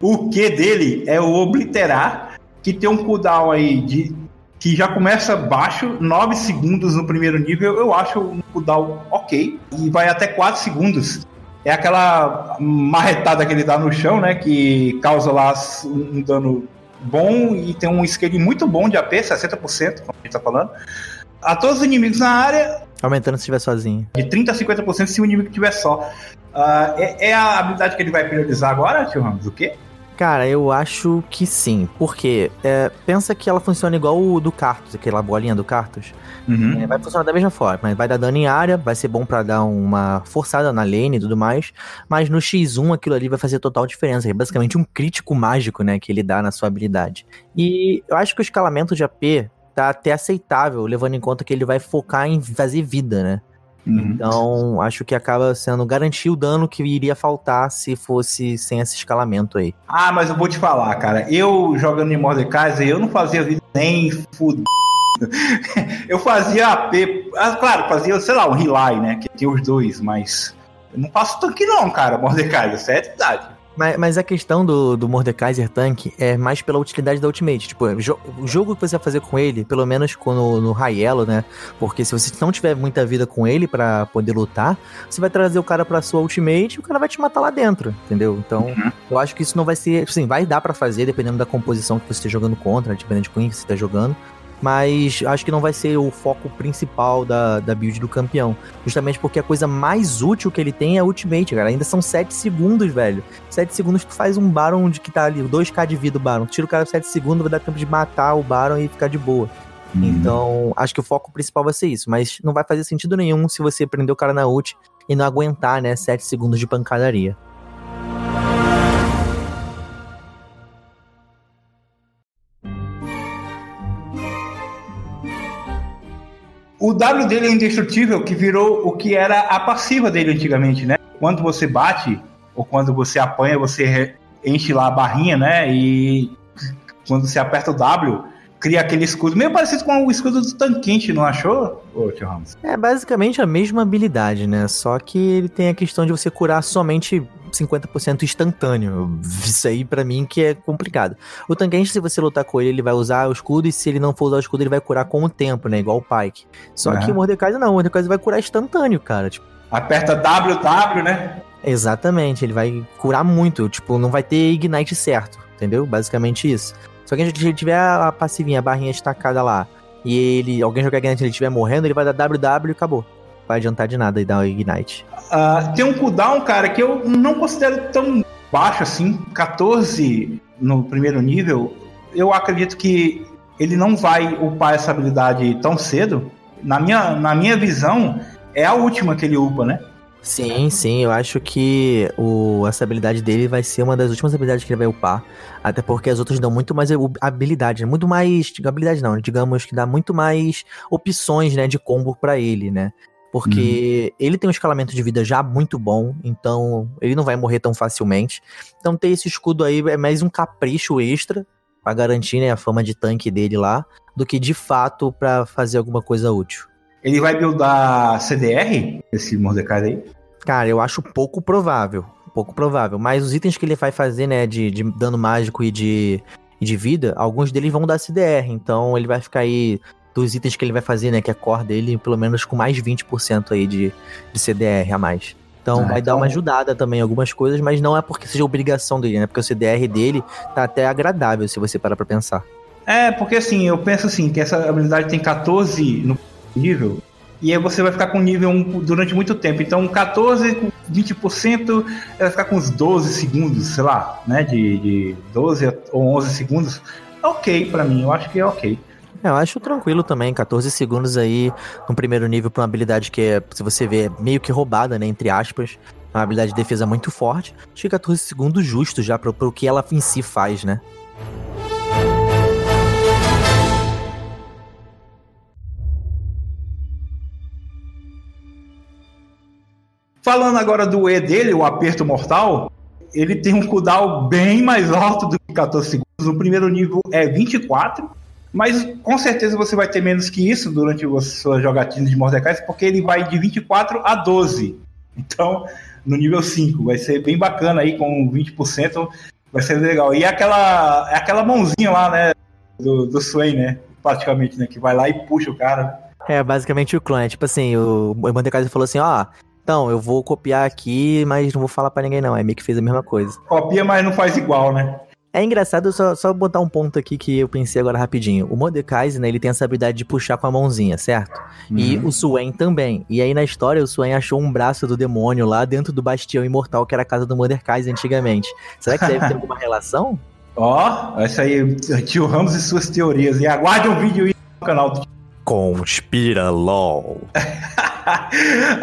O Q dele é o obliterar, que tem um cooldown aí de que já começa baixo, 9 segundos no primeiro nível, eu acho um cooldown ok, e vai até 4 segundos. É aquela marretada que ele dá no chão, né, que causa lá um dano bom e tem um scaling muito bom de AP, 60%, como a gente tá falando. A todos os inimigos na área, Aumentando se estiver sozinho. de 30% a 50% se o inimigo tiver só. Ah, é, é a habilidade que ele vai priorizar agora, tio Ramos? O quê? Cara, eu acho que sim. Porque é, pensa que ela funciona igual o do Cartus, aquela bolinha do Cartus. Uhum. É, vai funcionar da mesma forma, vai dar dano em área, vai ser bom pra dar uma forçada na lane e tudo mais, mas no X1 aquilo ali vai fazer total diferença, é basicamente um crítico mágico, né, que ele dá na sua habilidade. E eu acho que o escalamento de AP tá até aceitável, levando em conta que ele vai focar em fazer vida, né? Uhum. Então, acho que acaba sendo garantir o dano que iria faltar se fosse sem esse escalamento aí. Ah, mas eu vou te falar, cara. Eu jogando em Mordekaiser, eu não fazia vida nem fudido. eu fazia AP. Ah, claro, fazia, sei lá, um Relay, né? Que tem os dois, mas. Eu não faço tanque, não, cara, Mordekaiser. Isso é verdade. Mas, mas a questão do, do Mordekaiser Tank é mais pela utilidade da Ultimate. Tipo, jo- o jogo que você vai fazer com ele, pelo menos com- no, no High Elo, né? Porque se você não tiver muita vida com ele pra poder lutar, você vai trazer o cara pra sua Ultimate e o cara vai te matar lá dentro, entendeu? Então, eu acho que isso não vai ser. Sim, vai dar pra fazer, dependendo da composição que você esteja jogando contra, dependendo de quem você tá jogando. Mas acho que não vai ser o foco principal da, da build do campeão. Justamente porque a coisa mais útil que ele tem é Ultimate, cara. Ainda são 7 segundos, velho. 7 segundos tu faz um Baron de que tá ali, 2k de vida o Baron. Tu tira o cara 7 segundos, vai dar tempo de matar o Baron e ficar de boa. Então, acho que o foco principal vai ser isso. Mas não vai fazer sentido nenhum se você prender o cara na ult e não aguentar, né, 7 segundos de pancadaria. O W dele é indestrutível, que virou o que era a passiva dele antigamente, né? Quando você bate, ou quando você apanha, você enche lá a barrinha, né? E quando você aperta o W, cria aquele escudo, meio parecido com o escudo do tanquente, não achou, ô tio Ramos? É basicamente a mesma habilidade, né? Só que ele tem a questão de você curar somente 50% instantâneo. Isso aí pra mim que é complicado. O Tangenshi, se você lutar com ele, ele vai usar o escudo e se ele não for usar o escudo, ele vai curar com o tempo, né? Igual o Pike. Só que Aham. o Mordekaiser não, o Mordekaiser vai curar instantâneo, cara. Tipo, Aperta WW, né? exatamente, ele vai curar muito, tipo, não vai ter ignite certo, entendeu? Basicamente isso. Só que se ele tiver a passivinha, a barrinha estacada lá, e ele, alguém jogar ignite e ele estiver morrendo, ele vai dar WW e acabou. Vai adiantar de nada e dar o ignite. Ah, tem um cooldown, cara, que eu não considero tão baixo assim, 14 no primeiro nível. Eu acredito que ele não vai upar essa habilidade tão cedo. Na minha, na minha visão, é a última que ele upa, né? Sim, sim, eu acho que o, essa habilidade dele vai ser uma das últimas habilidades que ele vai upar. Até porque as outras dão muito mais habilidade, né? muito mais. Habilidade não, digamos que dá muito mais opções, né, de combo pra ele, né? Porque ele tem um escalamento de vida já muito bom, então ele não vai morrer tão facilmente. Então ter esse escudo aí é mais um capricho extra pra garantir né, a fama de tanque dele lá, do que de fato pra fazer alguma coisa útil. Ele vai buildar CDR, esse Mordecai aí. Cara, eu acho pouco provável. Pouco provável. Mas os itens que ele vai fazer, né, de, de dano mágico e de, e de vida, alguns deles vão dar CDR. Então ele vai ficar aí. Dos itens que ele vai fazer, né, que é core dele, pelo menos com mais 20% aí de, de CDR a mais. Então Ah, vai dar então- uma ajudada também em algumas coisas, mas não é porque seja obrigação dele, né? Porque o CDR dele tá até agradável, se você parar pra pensar. É, porque assim, eu penso assim, que essa habilidade tem 14 no nível, e aí você vai ficar com nível 1 durante muito tempo. Então 14 com 20%, vai ficar com uns 12 segundos, sei lá, né? De, de 12 ou 11 segundos. É ok pra mim, eu acho que é ok. É, eu acho tranquilo também, 14 segundos aí no primeiro nível pra uma habilidade que é, se você vê, meio que roubada, né, entre aspas. É uma habilidade de defesa muito forte. Acho que 14 segundos justo já pro, pro que ela em si faz, né? Falando agora do E dele, o aperto mortal, ele tem um cooldown bem mais alto do que 14 segundos. O primeiro nível é 24, mas com certeza você vai ter menos que isso durante a sua jogatina de Mordecai, porque ele vai de 24 a 12. Então, no nível 5, vai ser bem bacana aí com 20%, vai ser legal. E aquela aquela mãozinha lá, né, do, do Sway, né, praticamente, né, que vai lá e puxa o cara. É, basicamente o clã. É tipo assim, o, o Mordecai falou assim, ó, então, eu vou copiar aqui, mas não vou falar para ninguém não. Aí meio que fez a mesma coisa. Copia, mas não faz igual, né? É engraçado, só, só botar um ponto aqui que eu pensei agora rapidinho. O Mordecai, né, ele tem essa habilidade de puxar com a mãozinha, certo? Uhum. E o Swain também. E aí na história, o Swain achou um braço do demônio lá dentro do bastião imortal que era a casa do Mordecai antigamente. Será que deve ter alguma relação? Ó, oh, essa aí, tio Ramos e suas teorias. E aguarde um vídeo aí no canal do Conspira LOL.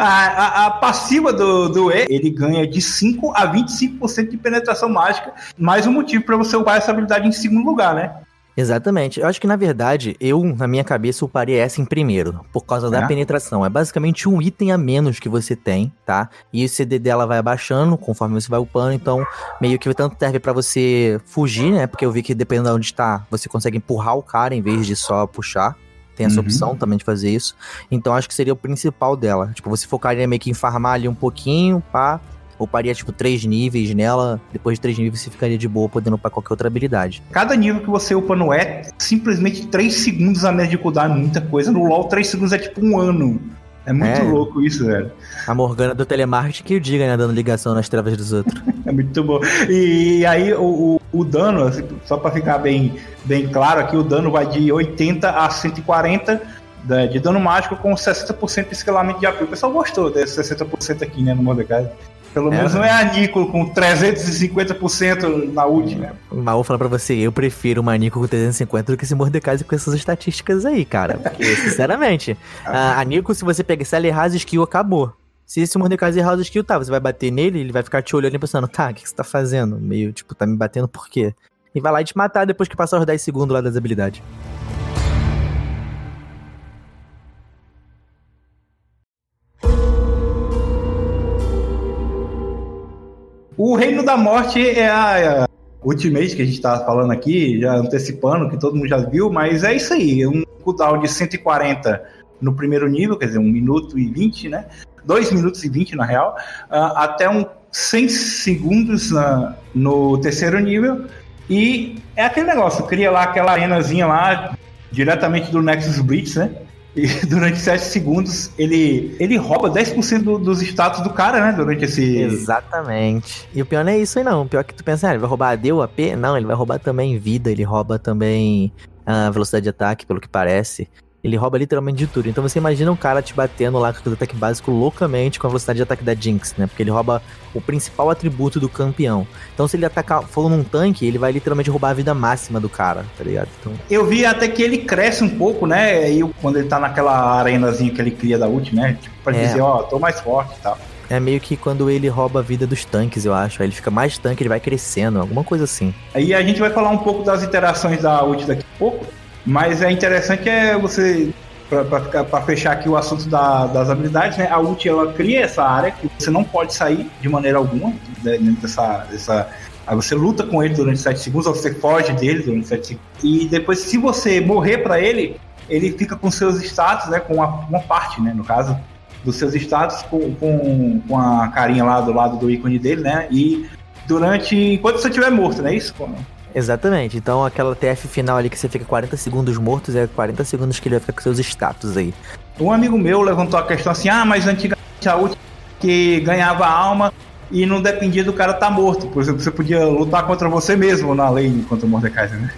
a, a, a, passiva do, do E, ele ganha de 5 a 25% de penetração mágica, mais um motivo para você upar essa habilidade em segundo lugar, né? Exatamente. Eu acho que, na verdade, eu, na minha cabeça, uparia essa em primeiro, por causa da é? penetração. É basicamente um item a menos que você tem, tá? E o CD dela vai abaixando conforme você vai upando, então meio que tanto serve para você fugir, né? Porque eu vi que dependendo de onde está, você consegue empurrar o cara em vez de só puxar. Tem essa uhum. opção também de fazer isso. Então acho que seria o principal dela. Tipo, você focaria meio que em farmar ali um pouquinho, pá. Uparia, tipo, três níveis nela. Depois de três níveis você ficaria de boa podendo upar qualquer outra habilidade. Cada nível que você upa no E, simplesmente três segundos a média de cooldown é muita coisa. No LoL, três segundos é tipo um ano. É muito é. louco isso, velho. A Morgana do telemarketing que o diga, né? Dando ligação nas trevas dos outros. é muito bom. E aí o, o, o dano, assim, só para ficar bem, bem claro aqui, o dano vai de 80 a 140 de, de dano mágico com 60% de escalamento de AP. O pessoal gostou desse 60% aqui, né, no Mordecai. Pelo é, menos não é a Nico com 350% na ult, né? Mas vou falar pra você, eu prefiro uma Nico com 350 do que esse Mordecai com essas estatísticas aí, cara. Porque, sinceramente, a, a Nico, se você pegar, se ela errar as skill, acabou. Se esse Mordecai errar as skill, tá, você vai bater nele, ele vai ficar te olhando e pensando, tá, o que, que você tá fazendo? Meio, tipo, tá me batendo por quê? E vai lá e te matar depois que passar os 10 segundos lá das habilidades. O Reino da Morte é a, é a Ultimate que a gente tá falando aqui, já antecipando, que todo mundo já viu, mas é isso aí, um cooldown de 140 no primeiro nível, quer dizer, 1 minuto e 20, né? 2 minutos e 20 na real, uh, até um 100 segundos uh, no terceiro nível. E é aquele negócio, cria lá aquela arenazinha lá, diretamente do Nexus Blitz, né? E durante 7 segundos ele, ele rouba 10% do, dos status do cara, né? Durante esse. Exatamente. E o pior não é isso aí, não. O pior é que tu pensa, ah, ele vai roubar AD ou AP? Não, ele vai roubar também vida, ele rouba também a velocidade de ataque, pelo que parece. Ele rouba literalmente de tudo. Então você imagina um cara te batendo lá com o ataque básico loucamente com a velocidade de ataque da Jinx, né? Porque ele rouba o principal atributo do campeão. Então se ele atacar fogo num tanque, ele vai literalmente roubar a vida máxima do cara, tá ligado? Então... Eu vi até que ele cresce um pouco, né? E quando ele tá naquela arenazinha que ele cria da ult, né? Tipo, pra é. dizer, ó, oh, tô mais forte e tal. É meio que quando ele rouba a vida dos tanques, eu acho. Aí ele fica mais tanque, ele vai crescendo, alguma coisa assim. Aí a gente vai falar um pouco das interações da ult daqui a pouco. Mas é interessante é você para fechar aqui o assunto da, das habilidades, né? A ult ela cria essa área que você não pode sair de maneira alguma né, dentro dessa, dessa Aí você luta com ele durante 7 segundos, ou você foge dele durante 7 segundos. E depois, se você morrer para ele, ele fica com seus status, né? Com uma, uma parte, né? No caso, dos seus status, com, com, com a carinha lá do lado do ícone dele, né? E durante. Enquanto você estiver morto, não é isso? Exatamente. Então aquela TF final ali que você fica 40 segundos mortos, é 40 segundos que ele vai ficar com seus status aí. Um amigo meu levantou a questão assim: ah, mas antigamente a última que ganhava alma e não dependia do cara estar tá morto. Por exemplo, você podia lutar contra você mesmo na lane contra o Mordekaiser, né?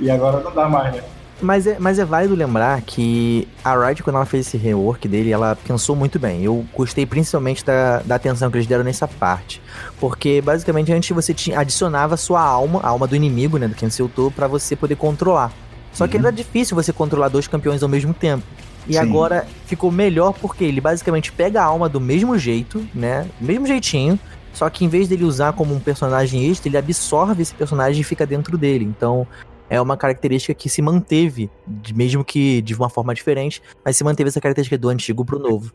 E agora não dá mais, né? Mas é, mas é válido lembrar que a Riot, quando ela fez esse rework dele, ela pensou muito bem. Eu gostei principalmente da, da atenção que eles deram nessa parte. Porque, basicamente, antes você tinha, adicionava sua alma, a alma do inimigo, né, do ultou, pra você poder controlar. Só que uhum. era difícil você controlar dois campeões ao mesmo tempo. E Sim. agora ficou melhor porque ele basicamente pega a alma do mesmo jeito, né? Do mesmo jeitinho. Só que em vez dele usar como um personagem extra, ele absorve esse personagem e fica dentro dele. Então, é uma característica que se manteve, mesmo que de uma forma diferente, mas se manteve essa característica do antigo pro novo.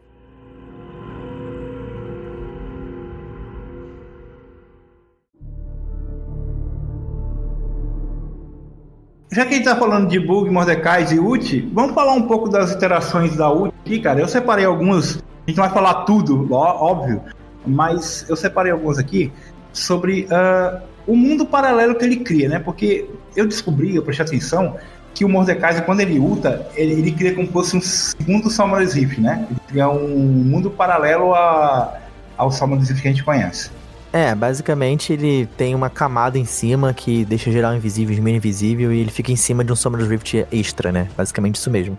Já que a gente tá falando de bug, Mordecai e ult, vamos falar um pouco das interações da ult aqui, cara. Eu separei alguns, a gente não vai falar tudo, óbvio, mas eu separei alguns aqui sobre uh, o mundo paralelo que ele cria, né? Porque eu descobri, eu prestei atenção, que o Mordecai, quando ele ulta, ele, ele cria como se fosse um segundo Summoner's Rift, né? Ele cria um mundo paralelo a, ao Summoner's Rift que a gente conhece. É, basicamente ele tem uma camada em cima que deixa geral invisível, meio invisível, e ele fica em cima de um Summoner's Rift extra, né? Basicamente isso mesmo.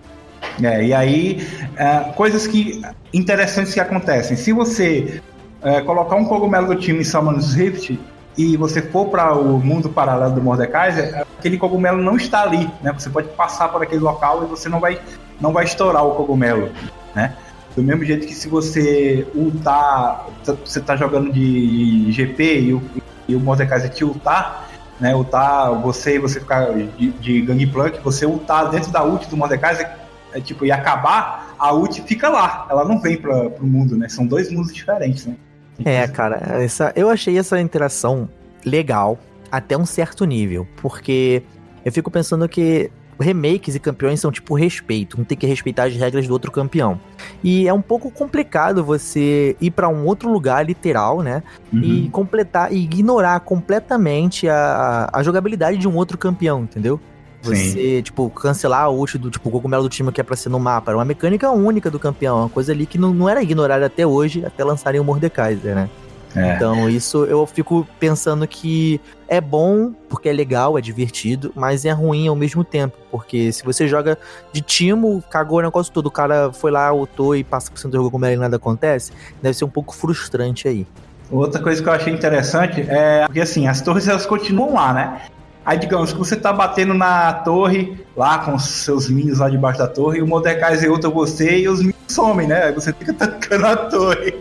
É, e aí, é, coisas que interessantes que acontecem. Se você é, colocar um cogumelo do time em Summoner's Rift, e você for para o mundo paralelo do Mordekaiser, aquele cogumelo não está ali, né? Você pode passar por aquele local e você não vai, não vai estourar o cogumelo, né? Do mesmo jeito que se você ultar, você está jogando de GP e o, e o Mordekaiser te ultar, né? Ultar você e você ficar de, de Gangplank, você ultar dentro da ult do Mordekaiser, é, tipo, e acabar, a ult fica lá, ela não vem para o mundo, né? São dois mundos diferentes, né? É, cara, essa, eu achei essa interação legal até um certo nível, porque eu fico pensando que remakes e campeões são tipo respeito, um tem que respeitar as regras do outro campeão. E é um pouco complicado você ir para um outro lugar literal, né? Uhum. E completar e ignorar completamente a, a jogabilidade de um outro campeão, entendeu? Você, Sim. tipo, cancelar a ult do tipo, o cogumelo do time que é pra ser no mapa. Era uma mecânica única do campeão. Uma coisa ali que não, não era ignorada até hoje, até lançarem o Mordekaiser, né? É. Então, isso eu fico pensando que é bom, porque é legal, é divertido, mas é ruim ao mesmo tempo. Porque se você joga de timo, cagou o negócio todo, o cara foi lá, ultou e passa por cento do cogumelo e nada acontece, deve ser um pouco frustrante aí. Outra coisa que eu achei interessante é porque assim, as torres elas continuam lá, né? Aí, digamos que você tá batendo na torre, lá com seus minions lá debaixo da torre, e o Mordecai executa você e os minions somem, né? Aí você fica tancando a torre.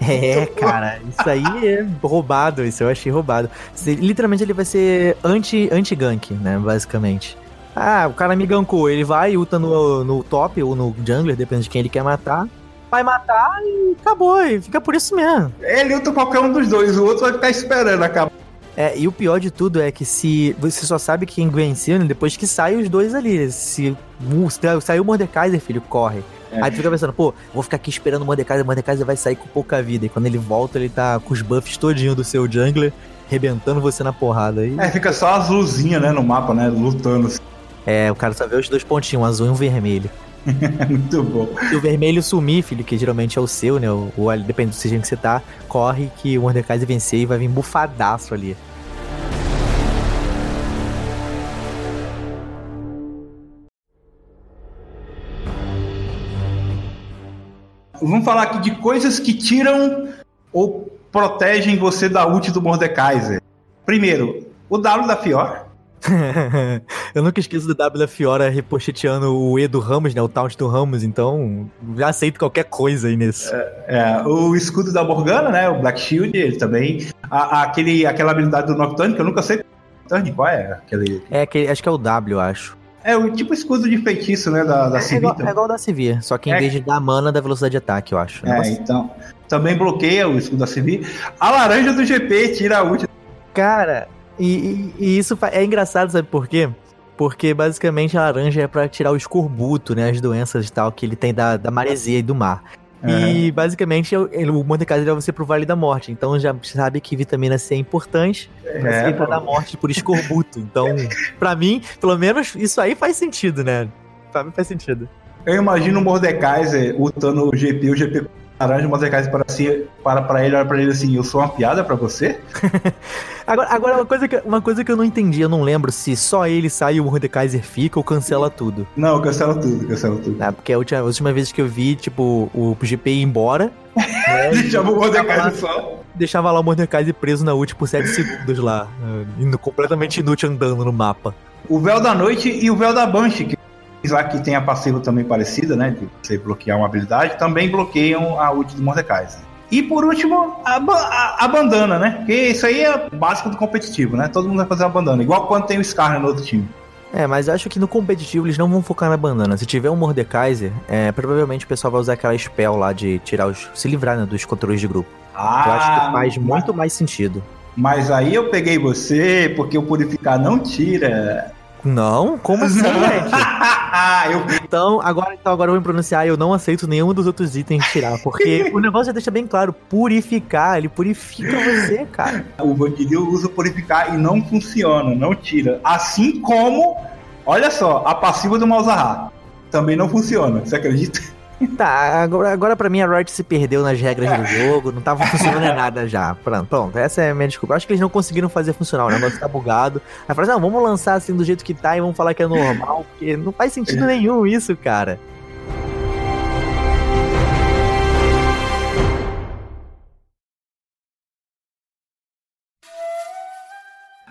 É, cara, isso aí é roubado, isso eu achei roubado. Literalmente ele vai ser anti-gank, anti né, basicamente. Ah, o cara me gankou, ele vai, ulta no, no top ou no jungler, depende de quem ele quer matar. Vai matar e acabou, e fica por isso mesmo. Ele ulta qualquer um dos dois, o outro vai ficar esperando acabar. É, e o pior de tudo é que se você só sabe quem venceu né, depois que saem os dois ali. Se, se saiu o Mordekaiser, filho, corre. É. Aí tu fica pensando, pô, vou ficar aqui esperando o Mordekaiser, o Mordekaiser vai sair com pouca vida. E quando ele volta, ele tá com os buffs todinho do seu jungler, rebentando você na porrada. aí. É, fica só as luzinhas, né, no mapa, né, lutando. É, o cara só vê os dois pontinhos, um azul e um vermelho. Muito bom. E o vermelho sumir, filho, que geralmente é o seu, né? O, o depende do signo que você tá, corre que o Mordekaiser vencer e vai vir bufadaço ali. Vamos falar aqui de coisas que tiram ou protegem você da ult do Mordekaiser. Primeiro, o W da Fiora. eu nunca esqueço do W da Fiora repocheteando o E do Ramos, né? O taunt do Ramos, então já aceito qualquer coisa aí nisso. É, é, o escudo da Morgana, né? O Black Shield, ele também. A, a, aquele, aquela habilidade do Nocturne, que eu nunca sei. Qual é? Aquele... É, que, acho que é o W, acho. É o tipo escudo de feitiço, né? Da, da é, Igual, é igual da Civir, só que em é. vez de dar mana, dá velocidade de ataque, eu acho. É, então. Também bloqueia o escudo da Civir. A laranja do GP tira a ult. Cara, e, e, e, isso é engraçado, sabe por quê? Porque basicamente a laranja é para tirar o escorbuto, né? As doenças e tal que ele tem da, da maresia e do mar. E basicamente o Mordecai leva você pro Vale da Morte. Então já sabe que vitamina C é importante é, pra dar morte por escorbuto. Então, para mim, pelo menos isso aí faz sentido, né? Pra mim faz sentido. Eu imagino o Mordecai lutando o GP, o GP laranja, o Mordecai para, si, para pra ele, olha pra ele assim, eu sou uma piada pra você? agora, agora uma, coisa que, uma coisa que eu não entendi, eu não lembro se só ele sai e o Mordekaiser fica ou cancela tudo. Não, cancela tudo, cancela tudo. Ah, porque a última, a última vez que eu vi, tipo, o GP ir embora... né, Deixava o Mordekaiser só deixava lá o Mordekaiser preso na ult por 7 segundos lá, indo completamente inútil andando no mapa. O Véu da Noite e o Véu da Banshee, que lá que tem a passiva também parecida, né? De você bloquear uma habilidade, também bloqueiam a ult do Mordekaiser. E por último, a, a, a, bandana, né? Porque isso aí é básico do competitivo, né? Todo mundo vai fazer uma bandana, igual quando tem o Scar no outro time. É, mas acho que no competitivo eles não vão focar na bandana. Se tiver um Mordekaiser, é, provavelmente o pessoal vai usar aquela spell lá de tirar os. se livrar né, dos controles de grupo. Ah, eu acho que faz muito mais sentido. Mas aí eu peguei você porque o purificar não tira. Não? Como assim, gente? Então, agora, então, agora eu vou me pronunciar. Eu não aceito nenhum dos outros itens tirar. Porque o negócio já deixa bem claro: purificar, ele purifica você, cara. O Vanguilho usa purificar e não funciona, não tira. Assim como, olha só, a passiva do Malzahar também não funciona. Você acredita? Tá, agora, agora pra mim a Riot se perdeu nas regras do jogo, não tava funcionando nada já. Pronto, pronto, essa é a minha desculpa. Acho que eles não conseguiram fazer funcionar, o negócio tá bugado. Aí falaram, não, vamos lançar assim do jeito que tá e vamos falar que é normal, porque não faz sentido nenhum isso, cara.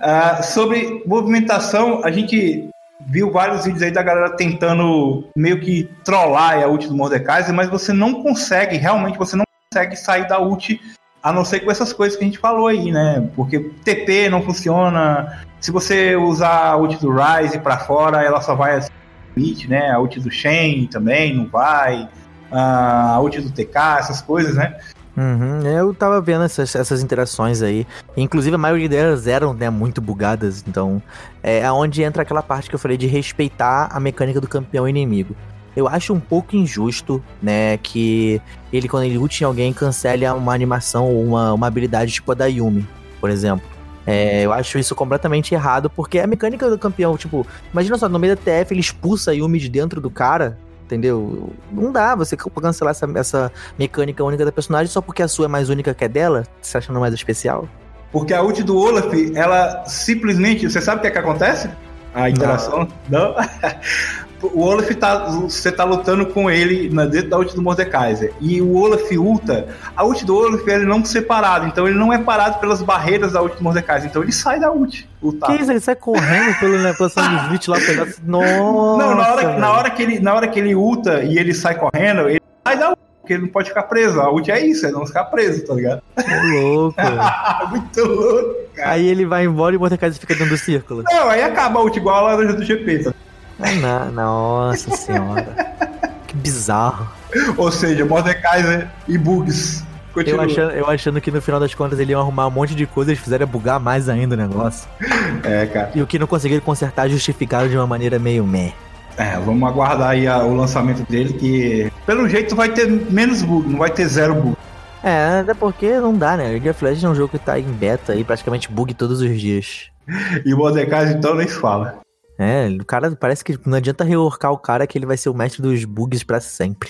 Uh, sobre movimentação, a gente viu vários vídeos aí da galera tentando meio que trollar a ult do Mordekaiser, mas você não consegue, realmente você não consegue sair da ult a não ser com essas coisas que a gente falou aí, né? Porque TP não funciona. Se você usar a ult do Ryze para fora, ela só vai assim, né? A ult do Shen também não vai. A ult do TK, essas coisas, né? Uhum, eu tava vendo essas, essas interações aí. Inclusive, a maioria delas eram né, muito bugadas. Então, é aonde entra aquela parte que eu falei de respeitar a mecânica do campeão inimigo. Eu acho um pouco injusto, né, que ele, quando ele ult em alguém, cancele uma animação ou uma, uma habilidade tipo a da Yumi, por exemplo. É, eu acho isso completamente errado, porque a mecânica do campeão, tipo, imagina só, no meio da TF ele expulsa a Yumi de dentro do cara, entendeu? Não dá você cancelar essa, essa mecânica única da personagem só porque a sua é mais única que a dela, se achando mais especial. Porque a ult do Olaf, ela simplesmente. Você sabe o que é que acontece? A interação? Não? não? o Olaf tá. Você tá lutando com ele na, dentro da ult do Mordekaiser. E o Olaf ulta. A ult do Olaf ele não separado. Então ele não é parado pelas barreiras da ult do Mordekaiser. Então ele sai da ult. Ultado. Que isso? Ele sai correndo pelo né, posição dos Switch lá pegar. Nossa! Não, na hora, na, hora que ele, na hora que ele ulta e ele sai correndo, ele sai da ult. Porque ele não pode ficar preso. A ult é isso, é não ficar preso, tá ligado? É louco. Muito louco, cara. Aí ele vai embora e o Mordekaiser fica dentro do círculo. Não, aí acaba a ult igual a laranja do GP, tá ah, nossa senhora. que bizarro. Ou seja, Mordekaiser e bugs. Eu achando, eu achando que no final das contas ele ia arrumar um monte de coisas e fizeram bugar mais ainda o negócio. É, cara. E o que não conseguiram consertar justificado de uma maneira meio meh. É, vamos aguardar aí a, o lançamento dele, que pelo jeito vai ter menos bug, não vai ter zero bug. É, até porque não dá, né? League of Legends é um jogo que tá em beta e praticamente bug todos os dias. e o Mordekaiser então nem se fala. É, o cara parece que não adianta reorcar o cara que ele vai ser o mestre dos bugs para sempre.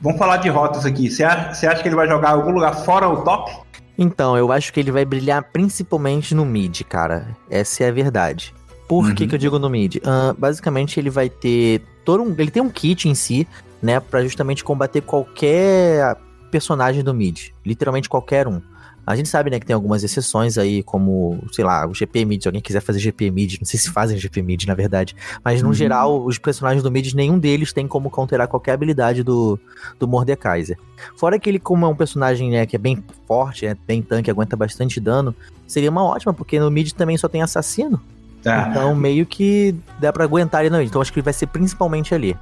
Vamos falar de rotas aqui. Você acha, acha que ele vai jogar em algum lugar fora o top? Então, eu acho que ele vai brilhar principalmente no mid, cara. Essa é a verdade. Por uhum. que, que eu digo no mid? Uh, basicamente, ele vai ter todo um. Ele tem um kit em si, né, para justamente combater qualquer personagem do mid, literalmente qualquer um. A gente sabe, né, que tem algumas exceções aí, como, sei lá, o GP mid, se alguém quiser fazer GP mid, não sei se fazem GP mid, na verdade, mas no uhum. geral, os personagens do mid, nenhum deles tem como counterar qualquer habilidade do, do Mordekaiser. Fora que ele, como é um personagem, né, que é bem forte, é bem tanque, aguenta bastante dano, seria uma ótima, porque no mid também só tem assassino. Tá. Então, meio que dá pra aguentar ele no mid. Então, acho que ele vai ser principalmente ali.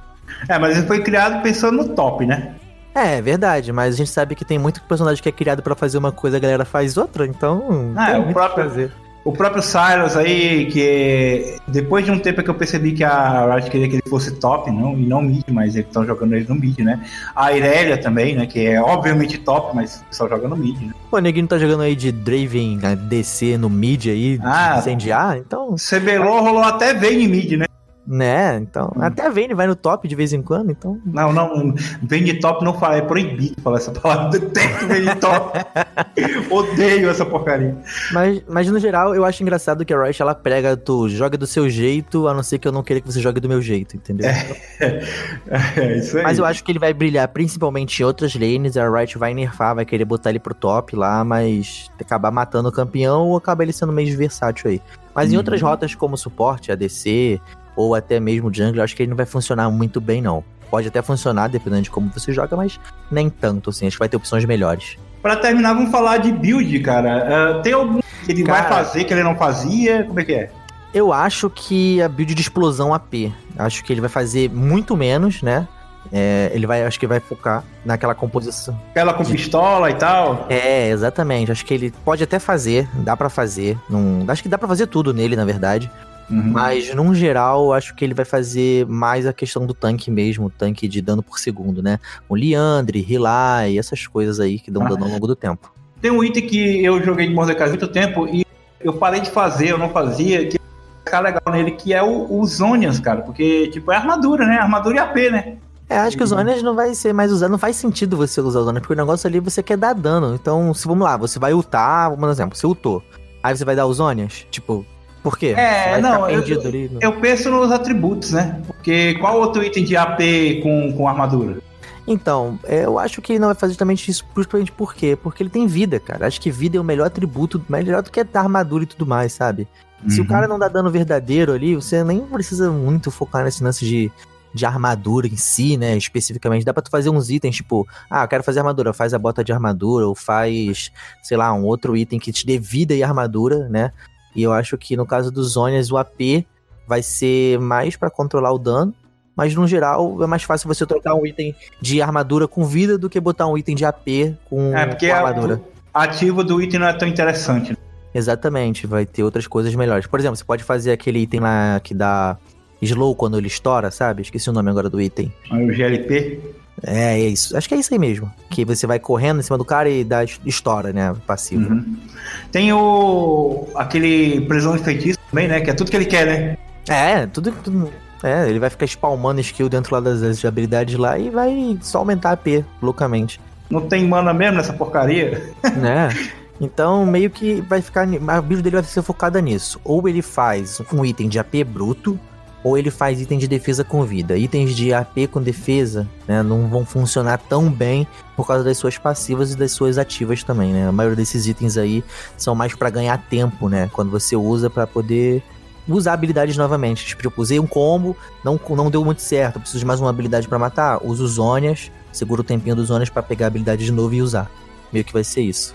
É, mas ele foi criado pensando no top, né? É, é verdade, mas a gente sabe que tem muito personagem que é criado para fazer uma coisa, a galera faz outra, então. Ah, é, o próprio, fazer. O próprio Cyrus aí, que depois de um tempo que eu percebi que a Riot queria que ele fosse top, não, e não mid, mas eles estão jogando ele no mid, né? A Irelia também, né? Que é obviamente top, mas só joga no mid, né? Pô, o Neguinho tá jogando aí de Draven DC no mid aí, Ah. incendiar, então, CBLOL rolou até Vayne mid, né? Né, então, Hum. até a Vayne vai no top de vez em quando, então, Não, não, Vayne top não fala, é proibido falar essa palavra. Detesto Vayne top. Odeio essa porcaria. mas, mas no geral eu acho engraçado que a Riot, ela prega, tu joga do seu jeito, a não ser que eu não queira que você jogue do meu jeito, entendeu? É isso aí. Mas eu acho que ele vai brilhar principalmente em outras lanes. A Riot vai nerfar, vai querer botar ele pro top lá, mas acabar matando o campeão ou acaba ele sendo meio versátil aí. Mas em Uhum. outras rotas como suporte, ADC ou até mesmo jungle, acho que ele não vai funcionar muito bem não. Pode até funcionar dependendo de como você joga, mas nem tanto assim. Acho que vai ter opções melhores. Pra terminar, vamos falar de build, cara. Ah, tem algum que ele vai Cara. fazer que ele não fazia? Como é que é? Eu acho que a build de explosão AP, acho que ele vai fazer muito menos, né? É, ele vai, acho que vai focar naquela composição. Aquela com pistola e tal? É, exatamente. Acho que ele pode até fazer, dá pra fazer. Não, acho que dá pra fazer tudo nele, na verdade. Uhum. Mas, num geral, acho que ele vai fazer mais a questão do tanque mesmo, tanque de dano por segundo, né? O Liandre, Hilai, essas coisas aí que dão Ah. dano ao longo do tempo. Tem um item que eu joguei de Mordecai há muito tempo e eu parei de fazer, eu não fazia, que ficar legal nele, que é o, os Onions, cara. Porque, tipo, é armadura, né? Armadura e AP, né? É, acho que os Zonas não vai ser mais usado, não faz sentido você usar os Zonas, porque o negócio ali você quer dar dano. Então, se vamos lá, você vai ultar, vamos dar um exemplo, você ultou. Aí você vai dar os Zonias? Tipo, por quê? É, não, eu- ali. Eu penso nos atributos, né? Porque qual outro item de AP com, com armadura? Então, é, eu acho que ele não vai fazer justamente isso, justamente por quê? Porque ele tem vida, cara. Acho que vida é o melhor atributo, melhor do que a armadura e tudo mais, sabe? Se o Uhum. cara não dá dano verdadeiro ali, você nem precisa muito focar nesse lance de, de armadura em si, né? Especificamente. Dá pra tu fazer uns itens, tipo, ah, eu quero fazer armadura, faz a bota de armadura, ou faz, sei lá, um outro item que te dê vida e armadura, né? E eu acho que no caso dos Zonias, o AP vai ser mais pra controlar o dano. Mas no geral é mais fácil você trocar um item de armadura com vida do que botar um item de AP com, É, porque com armadura. a ativo do item não é tão interessante. né? Exatamente, vai ter outras coisas melhores. Por exemplo, você pode fazer aquele item lá que dá slow quando ele estoura, sabe? Esqueci o nome agora do item. O GLP. É, é isso. Acho que é isso aí mesmo. Que você vai correndo em cima do cara e dá estoura, né? Passivo. Uhum. Tem o. aquele prisão de feitiço também, né? Que é tudo que ele quer, né? É, tudo, tudo. É, ele vai ficar spalmando skill dentro lá das, das habilidades lá e vai só aumentar AP loucamente. Não tem mana mesmo nessa porcaria. né? Então, meio que vai ficar. A build dele vai ser focada nisso. Ou ele faz um item de AP bruto, ou ele faz item de defesa com vida. Itens de AP com defesa, né? Não vão funcionar tão bem por causa das suas passivas e das suas ativas também, né? A maioria desses itens aí são mais pra ganhar tempo, né? Quando você usa pra poder usar habilidades novamente. Tipo, usei um combo, não, não deu muito certo, preciso de mais uma habilidade pra matar. Uso Zônias, segura o tempinho dos Zônias pra pegar a habilidade de novo e usar. Meio que vai ser isso.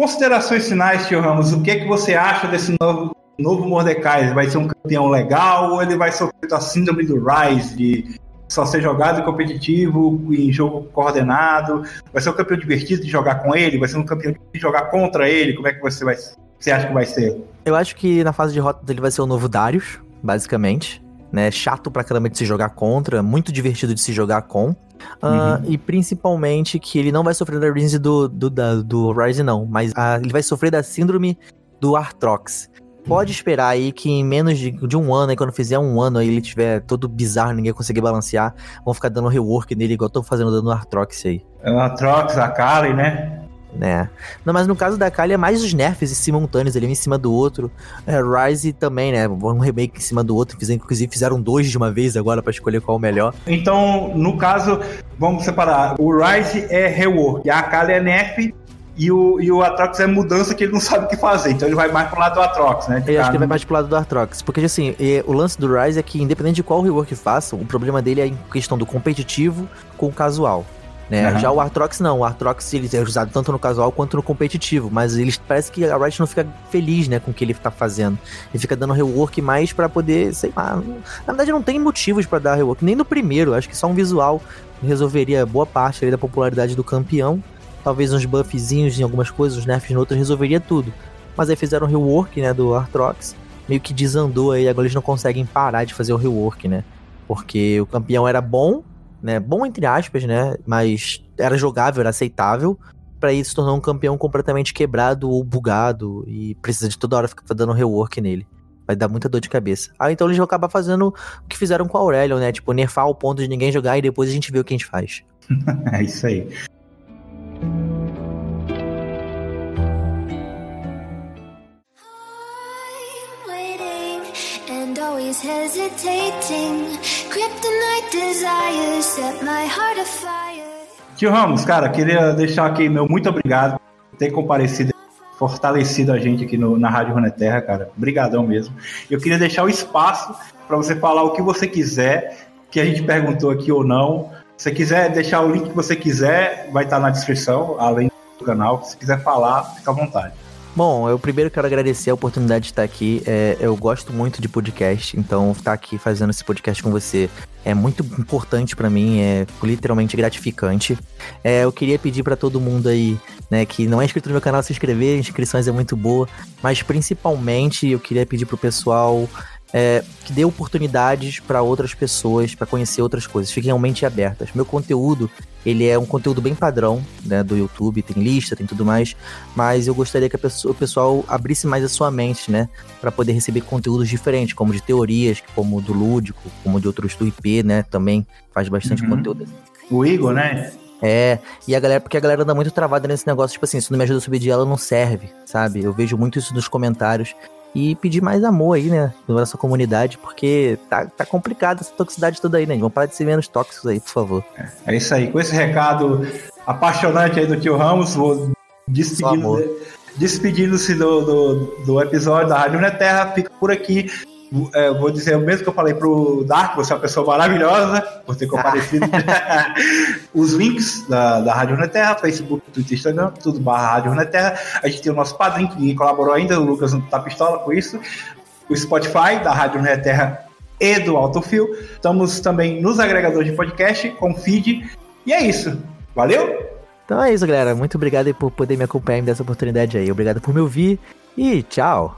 Considerações finais, tio Ramos. O que é que você acha desse novo, novo Mordecai? Vai ser um campeão legal ou ele vai sofrer a síndrome do Rise, de só ser jogado competitivo, em jogo coordenado? Vai ser um campeão divertido de jogar com ele? Vai ser um campeão de jogar contra ele? Como é que você vai você acha que vai ser? Eu acho que na fase de rota dele vai ser o novo Darius, basicamente. Né? Chato pra caramba de se jogar contra, muito divertido de se jogar com. Ah, E principalmente que ele não vai sofrer da Rinse do, do, da- do Ryze, não. Mas ah, ele vai sofrer da síndrome do Artrox. Pode esperar aí que em menos de, de um ano, aí quando fizer um ano aí ele tiver todo bizarro, ninguém conseguir balancear, vão ficar dando rework nele, igual estão fazendo dando no Artrox aí. A Trox, a Kali, né? Né? Não, mas no caso da Kali é mais os nerfs simultâneos, ele um em cima do outro. É, Rise também, né? Um remake em cima do outro. Fizeram, inclusive fizeram dois de uma vez agora pra escolher qual o melhor. Então, no caso, vamos separar. O Rise é rework, a Kali é nerf e o, e o Atrox é mudança que ele não sabe o que fazer. Então ele vai mais pro lado do Atrox, né? Eu acho que ele vai mais pro lado do Artrox. Porque, assim, o lance do Rise é que, independente de qual rework façam, o problema dele é em questão do competitivo com o casual. Né? Uhum. Já o Artrox não, o Artrox ele é usado tanto no casual quanto no competitivo, mas ele parece que a Riot não fica feliz, né, com o que ele tá fazendo. Ele fica dando rework mais para poder, sei lá, na verdade não tem motivos para dar rework, nem no primeiro, acho que só um visual resolveria boa parte da popularidade do campeão, talvez uns buffzinhos em algumas coisas, uns nerfs em outras, resolveria tudo. Mas aí fizeram o rework, né, do Artrox, meio que desandou aí, agora eles não conseguem parar de fazer o rework, né? Porque o campeão era bom, né? Bom entre aspas, né? Mas era jogável, era aceitável. Para isso se tornar um campeão completamente quebrado ou bugado e precisa de toda hora ficar dando rework nele. Vai dar muita dor de cabeça. Ah, então eles vão acabar fazendo o que fizeram com a Aurelion, né? Tipo, nerfar ao ponto de ninguém jogar e depois a gente vê o que a gente faz. é isso aí. Always hesitating. Kryptonite desires set my heart afire. Tio Ramos, cara, queria deixar aqui meu muito obrigado por ter comparecido, fortalecido a gente aqui no, na Rádio Runeterra, cara. Obrigadão mesmo. Eu queria deixar o espaço para você falar o que você quiser, que a gente perguntou aqui ou não. Se quiser deixar o link que você quiser, vai estar na descrição, além do canal. Se quiser falar, fica à vontade. Bom, eu primeiro quero agradecer a oportunidade de estar aqui. É, eu gosto muito de podcast, então estar aqui fazendo esse podcast com você é muito importante para mim, é literalmente gratificante. É, eu queria pedir para todo mundo aí, né, que não é inscrito no meu canal, se inscrever, inscrições é muito boa, mas principalmente eu queria pedir pro pessoal é, que dê oportunidades para outras pessoas, para conhecer outras coisas. Fiquem realmente abertas. Meu conteúdo, ele é um conteúdo bem padrão, né, do YouTube, tem lista, tem tudo mais, mas eu gostaria que pessoa, o pessoal abrisse mais a sua mente, né, para poder receber conteúdos diferentes, como de teorias, como do lúdico, como de outros do IP, né, também faz bastante uhum. conteúdo. O Igor, né? É, e a galera, porque a galera anda muito travada nesse negócio, tipo assim, se não me ajuda a subir de ela, não serve, sabe? Eu vejo muito isso nos comentários e pedir mais amor aí, né, na nossa comunidade, porque tá, tá complicado essa toxicidade toda aí, né? Vamos parar de ser menos tóxicos aí, por favor. É, é isso aí. Com esse recado apaixonante aí do tio Ramos, vou despedindo, despedindo-se do, do, do, episódio da Rádio Neterra. Fica por aqui é, vou dizer o mesmo que eu falei pro Dark, você é uma pessoa maravilhosa por ter comparecido. Os links da, da Rádio Runeterra, Facebook, Twitter, Instagram, tudo barra Rádio Runeterra. A gente tem o nosso padrinho que colaborou ainda, o Lucas não tá pistola com isso. O Spotify da Rádio Runeterra e do Autofil. Estamos também nos agregadores de podcast, com feed. E é isso. Valeu? Então é isso, galera. Muito obrigado por poder me acompanhar e me dar essa oportunidade aí. Obrigado por me ouvir e tchau.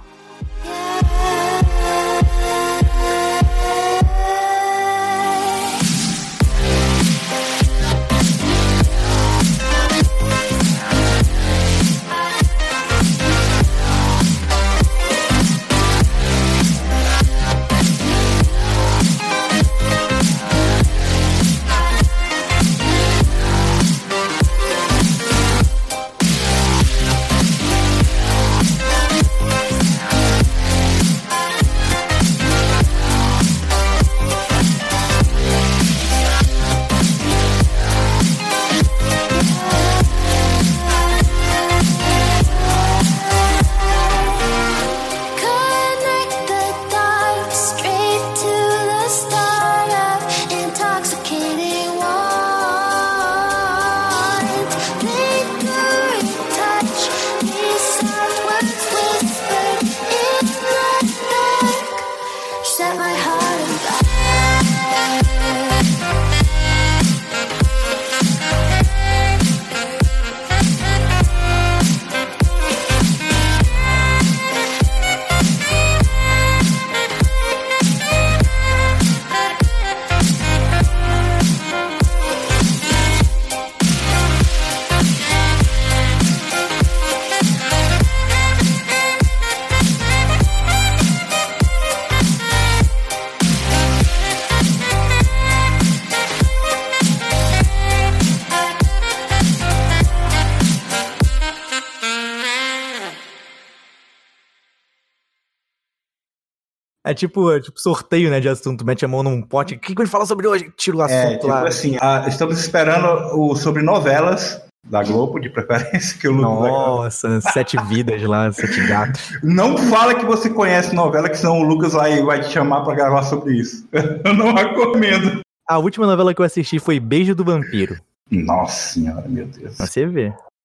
É tipo, é tipo sorteio, né, de assunto. Mete a mão num pote. O que, que a gente fala sobre hoje? Tira o é, assunto é, tipo lá. assim, a, estamos esperando o sobre novelas da Globo, de preferência, que o Lucas Nossa, sete vidas lá, sete gatos. Não fala que você conhece novela, que senão o Lucas vai, vai te chamar para gravar sobre isso. Eu não recomendo. A última novela que eu assisti foi Beijo do Vampiro. Nossa senhora, meu Deus. Você vê.